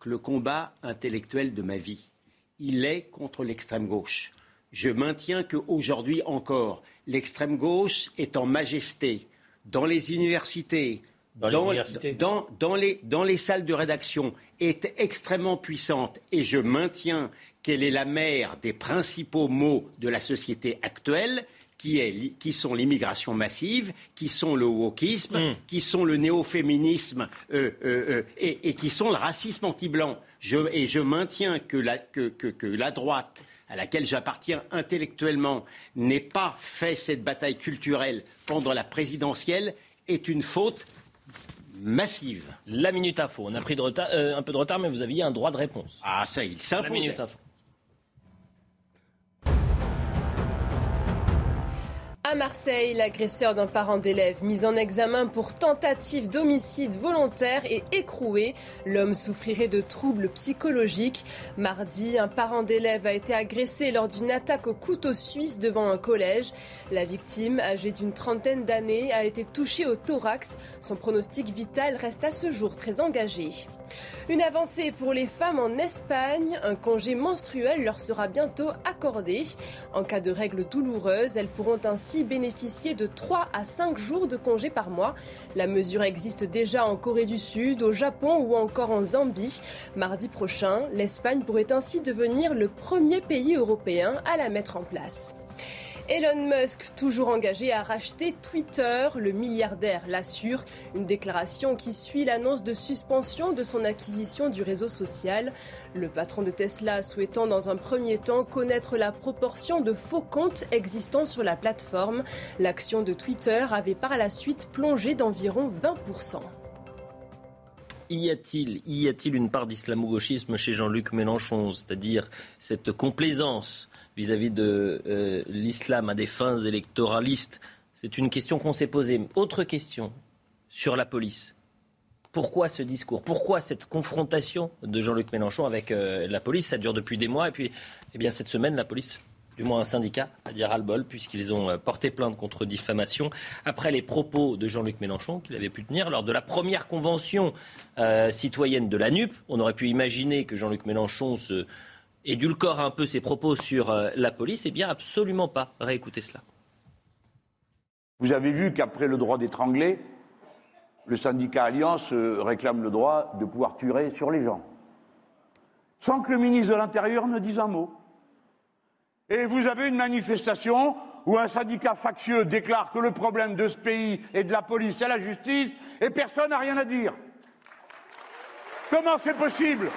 que le combat intellectuel de ma vie, il est contre l'extrême gauche. Je maintiens qu'aujourd'hui encore, l'extrême gauche est en majesté dans les universités, dans, les, universités. Dans, dans, les, dans les salles de rédaction, est extrêmement puissante et je maintiens qu'elle est la mère des principaux maux de la société actuelle qui, sont l'immigration massive, qui sont le wokisme, hmm. qui sont le néo-féminisme euh, euh, euh, et, qui sont le racisme anti-blanc. et je maintiens que la, que la droite, à laquelle j'appartiens intellectuellement, n'ait pas fait cette bataille culturelle pendant la présidentielle est une faute massive. La minute info. On a pris de retard, un peu de retard, mais vous aviez un droit de réponse. Ah, ça, il s'impose. La minute info. À Marseille, l'agresseur d'un parent d'élève mis en examen pour tentative d'homicide volontaire et écroué. L'homme souffrirait de troubles psychologiques. Mardi, un parent d'élève a été agressé lors d'une attaque au couteau suisse devant un collège. La victime, âgée d'une trentaine d'années, a été touchée au thorax. Son pronostic vital reste à ce jour très engagé. Une avancée pour les femmes en Espagne. Un congé menstruel leur sera bientôt accordé. En cas de règles douloureuses, elles pourront ainsi bénéficier de 3 à 5 jours de congé par mois. La mesure existe déjà en Corée du Sud, au Japon ou encore en Zambie. Mardi prochain, l'Espagne pourrait ainsi devenir le premier pays européen à la mettre en place. Elon Musk, toujours engagé à racheter Twitter, le milliardaire l'assure. Une déclaration qui suit l'annonce de suspension de son acquisition du réseau social. Le patron de Tesla souhaitant dans un premier temps connaître la proportion de faux comptes existants sur la plateforme. L'action de Twitter avait par la suite plongé d'environ 20%. Y a-t-il y a-t-il une part d'islamo-gauchisme chez Jean-Luc Mélenchon, c'est-à-dire cette complaisance vis-à-vis de euh, l'islam à des fins électoralistes C'est une question qu'on s'est posée. Autre question sur la police. Pourquoi ce discours? Pourquoi cette confrontation de Jean-Luc Mélenchon avec euh, la police? Ça dure depuis des mois. Et puis, eh bien, cette semaine, la police du moins un syndicat, à dire ras-le-bol, puisqu'ils ont euh, porté plainte contre diffamation après les propos de Jean-Luc Mélenchon qu'il avait pu tenir lors de la première convention citoyenne de la NUP. On aurait pu imaginer que Jean-Luc Mélenchon se, édulcore un peu ses propos sur euh, la police, eh bien absolument pas. Réécoutez cela. Vous avez vu qu'après le droit d'étrangler, le syndicat Alliance euh, réclame le droit de pouvoir tuer sur les gens, sans que le ministre de l'Intérieur ne dise un mot. Et vous avez une manifestation où un syndicat factieux déclare que le problème de ce pays est de la police et la justice, et personne n'a rien à dire. Comment c'est possible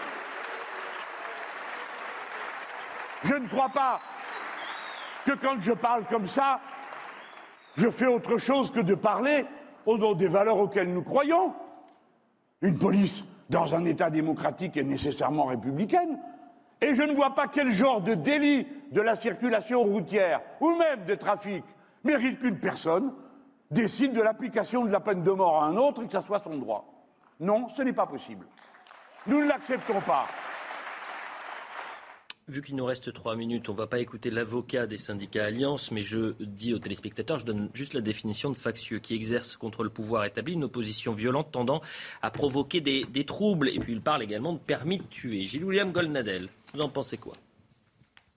Je ne crois pas que quand je parle comme ça, je fais autre chose que de parler au nom des valeurs auxquelles nous croyons. Une police dans un État démocratique est nécessairement républicaine. Et je ne vois pas quel genre de délit de la circulation routière ou même de trafic mérite qu'une personne décide de l'application de la peine de mort à un autre et que ça soit son droit. Non, ce n'est pas possible. Nous ne l'acceptons pas. Vu qu'il nous reste trois minutes, on ne va pas écouter l'avocat des syndicats Alliance, mais je dis aux téléspectateurs, je donne juste la définition de factieux, qui exerce contre le pouvoir établi une opposition violente tendant à provoquer des, troubles. Et puis il parle également de permis de tuer. Gilles William Goldnadel, vous en pensez quoi?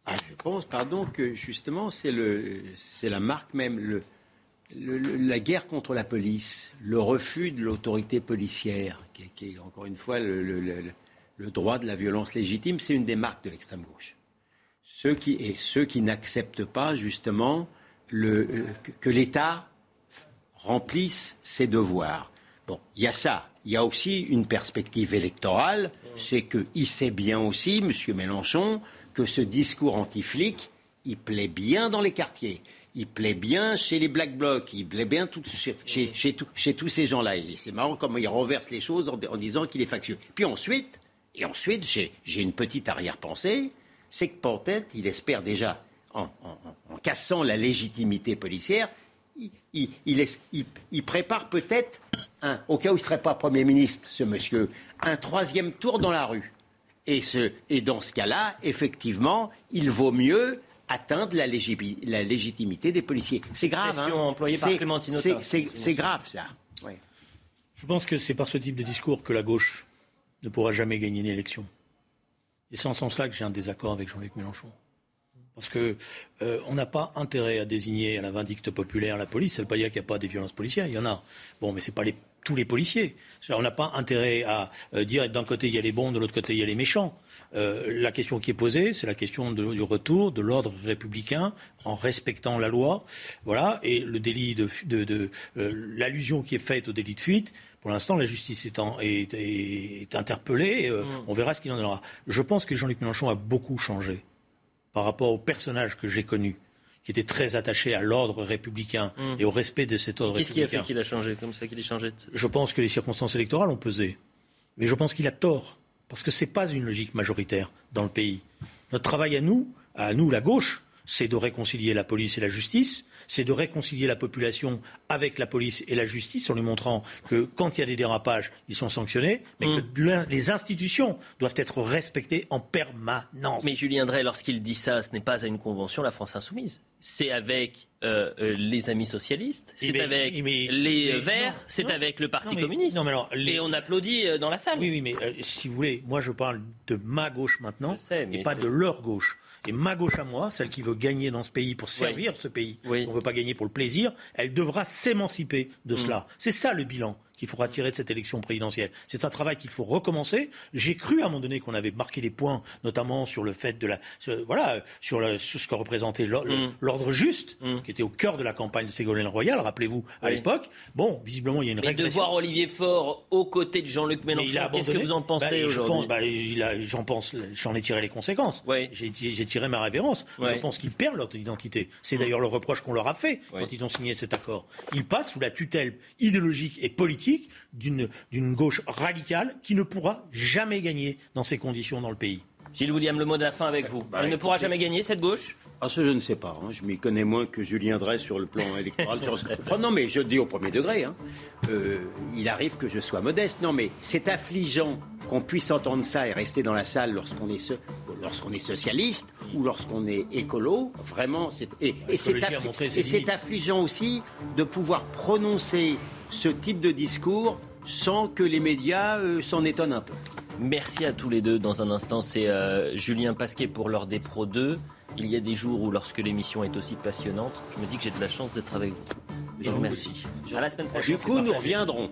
Ah, Je pense, pardon, que justement c'est la marque même, le, la guerre contre la police, le refus de l'autorité policière, qui est, encore une fois le le droit de la violence légitime, c'est une des marques de l'extrême gauche. Ceux qui, et ceux qui n'acceptent pas justement le, euh, que l'État remplisse ses devoirs. Bon, il y a ça. Il y a aussi une perspective électorale, c'est qu'il sait bien aussi, M. Mélenchon, que ce discours anti-flic, il plaît bien dans les quartiers il plaît bien chez les Black Blocs, il plaît bien chez, tous ces gens-là. C'est marrant comment il renverse les choses en, en disant qu'il est factieux. Puis ensuite, et ensuite, j'ai une petite arrière-pensée, c'est que Pantet, il espère déjà, en, cassant la légitimité policière, il, prépare peut-être, au cas où il ne serait pas Premier ministre, ce monsieur, un troisième tour dans la rue. Et, dans ce cas-là, effectivement, il vaut mieux atteindre la, légitimité des policiers. C'est grave. Hein. C'est grave, ça. Je pense que c'est par ce type de discours que la gauche ne pourra jamais gagner une élection. Et c'est en ce sens-là que j'ai un désaccord avec Jean-Luc Mélenchon. Parce qu'on euh, n'a pas intérêt à désigner à la vindicte populaire la police. Ça ne veut pas dire qu'il n'y a pas des violences policières. Il y en a. Bon, mais ce n'est pas tous les policiers. On n'a pas intérêt à euh, dire d'un côté il y a les bons, de l'autre côté il y a les méchants. Euh, la question qui est posée, c'est la question du retour de l'ordre républicain en respectant la loi. Voilà. Et le délit de, de l'allusion qui est faite au délit de fuite, pour l'instant, la justice est, interpellée. Euh, mm. On verra ce qu'il en aura. Je pense que Jean-Luc Mélenchon a beaucoup changé par rapport au personnage que j'ai connu qui était très attaché à l'ordre républicain mm. et au respect de cet ordre républicain. Qu'est-ce qui a fait qu'il a changé? Comme ça, qu'il changé Je pense que les circonstances électorales ont pesé. Mais je pense qu'il a tort. Parce que ce n'est pas une logique majoritaire dans le pays. Notre travail à nous, à nous, la gauche, c'est de réconcilier la police et la justice, c'est de réconcilier la population avec la police et la justice en lui montrant que quand il y a des dérapages, ils sont sanctionnés, mais que mm. les institutions doivent être respectées en permanence. Mais Julien Drey, lorsqu'il dit ça, ce n'est pas à une convention, la France insoumise. C'est avec euh, euh, les amis socialistes, c'est avec les Verts, c'est avec le Parti communiste. Et on applaudit euh, dans la salle. Oui, oui, mais si vous voulez, moi je parle de ma gauche maintenant et pas de leur gauche. Et ma gauche à moi, celle qui veut gagner dans ce pays pour servir ce pays, on ne veut pas gagner pour le plaisir, elle devra s'émanciper de mm. cela. C'est ça le bilan qu'il faudra tirer de cette élection présidentielle. C'est un travail qu'il faut recommencer. J'ai cru à un moment donné qu'on avait marqué les points, notamment sur le fait de la, voilà, sur, ce que représentait mm. l'ordre juste, mm. qui était au cœur de la campagne de Ségolène Royal, rappelez-vous, à l'époque. Bon, visiblement, il y a une régression. Et de voir Olivier Faure aux côtés de Jean-Luc Mélenchon, qu'est-ce que vous en pensez bah, aujourd'hui bah, J'en pense, j'en ai tiré les conséquences. J'ai tiré ma révérence. Je pense qu'ils perdent leur identité. C'est d'ailleurs le reproche qu'on leur a fait quand ils ont signé cet accord. Ils passent sous la tutelle idéologique et politique d'une gauche radicale qui ne pourra jamais gagner dans ces conditions dans le pays. Gilles William, le mot de la fin avec vous. Elle ne pourra jamais gagner, cette gauche? Ah, ça, je ne sais pas. Hein. Je m'y connais moins que Julien Drey sur le plan électoral. non, mais je dis au premier degré. Hein. Euh, il arrive que je sois modeste. Non, mais c'est affligeant qu'on puisse entendre ça et rester dans la salle lorsqu'on est, lorsqu'on est socialiste ou lorsqu'on est écolo. Vraiment, c'est et, et c'est affligeant aussi de pouvoir prononcer ce type de discours sans que les médias euh, s'en étonnent un peu. Merci à tous les deux. Dans un instant, c'est euh, Julien Pasquet pour l'heure des Pro 2. Il y a des jours où, lorsque l'émission est aussi passionnante, je me dis que j'ai de la chance d'être avec vous. Et vous aussi. À la semaine prochaine. Du coup, nous reviendrons.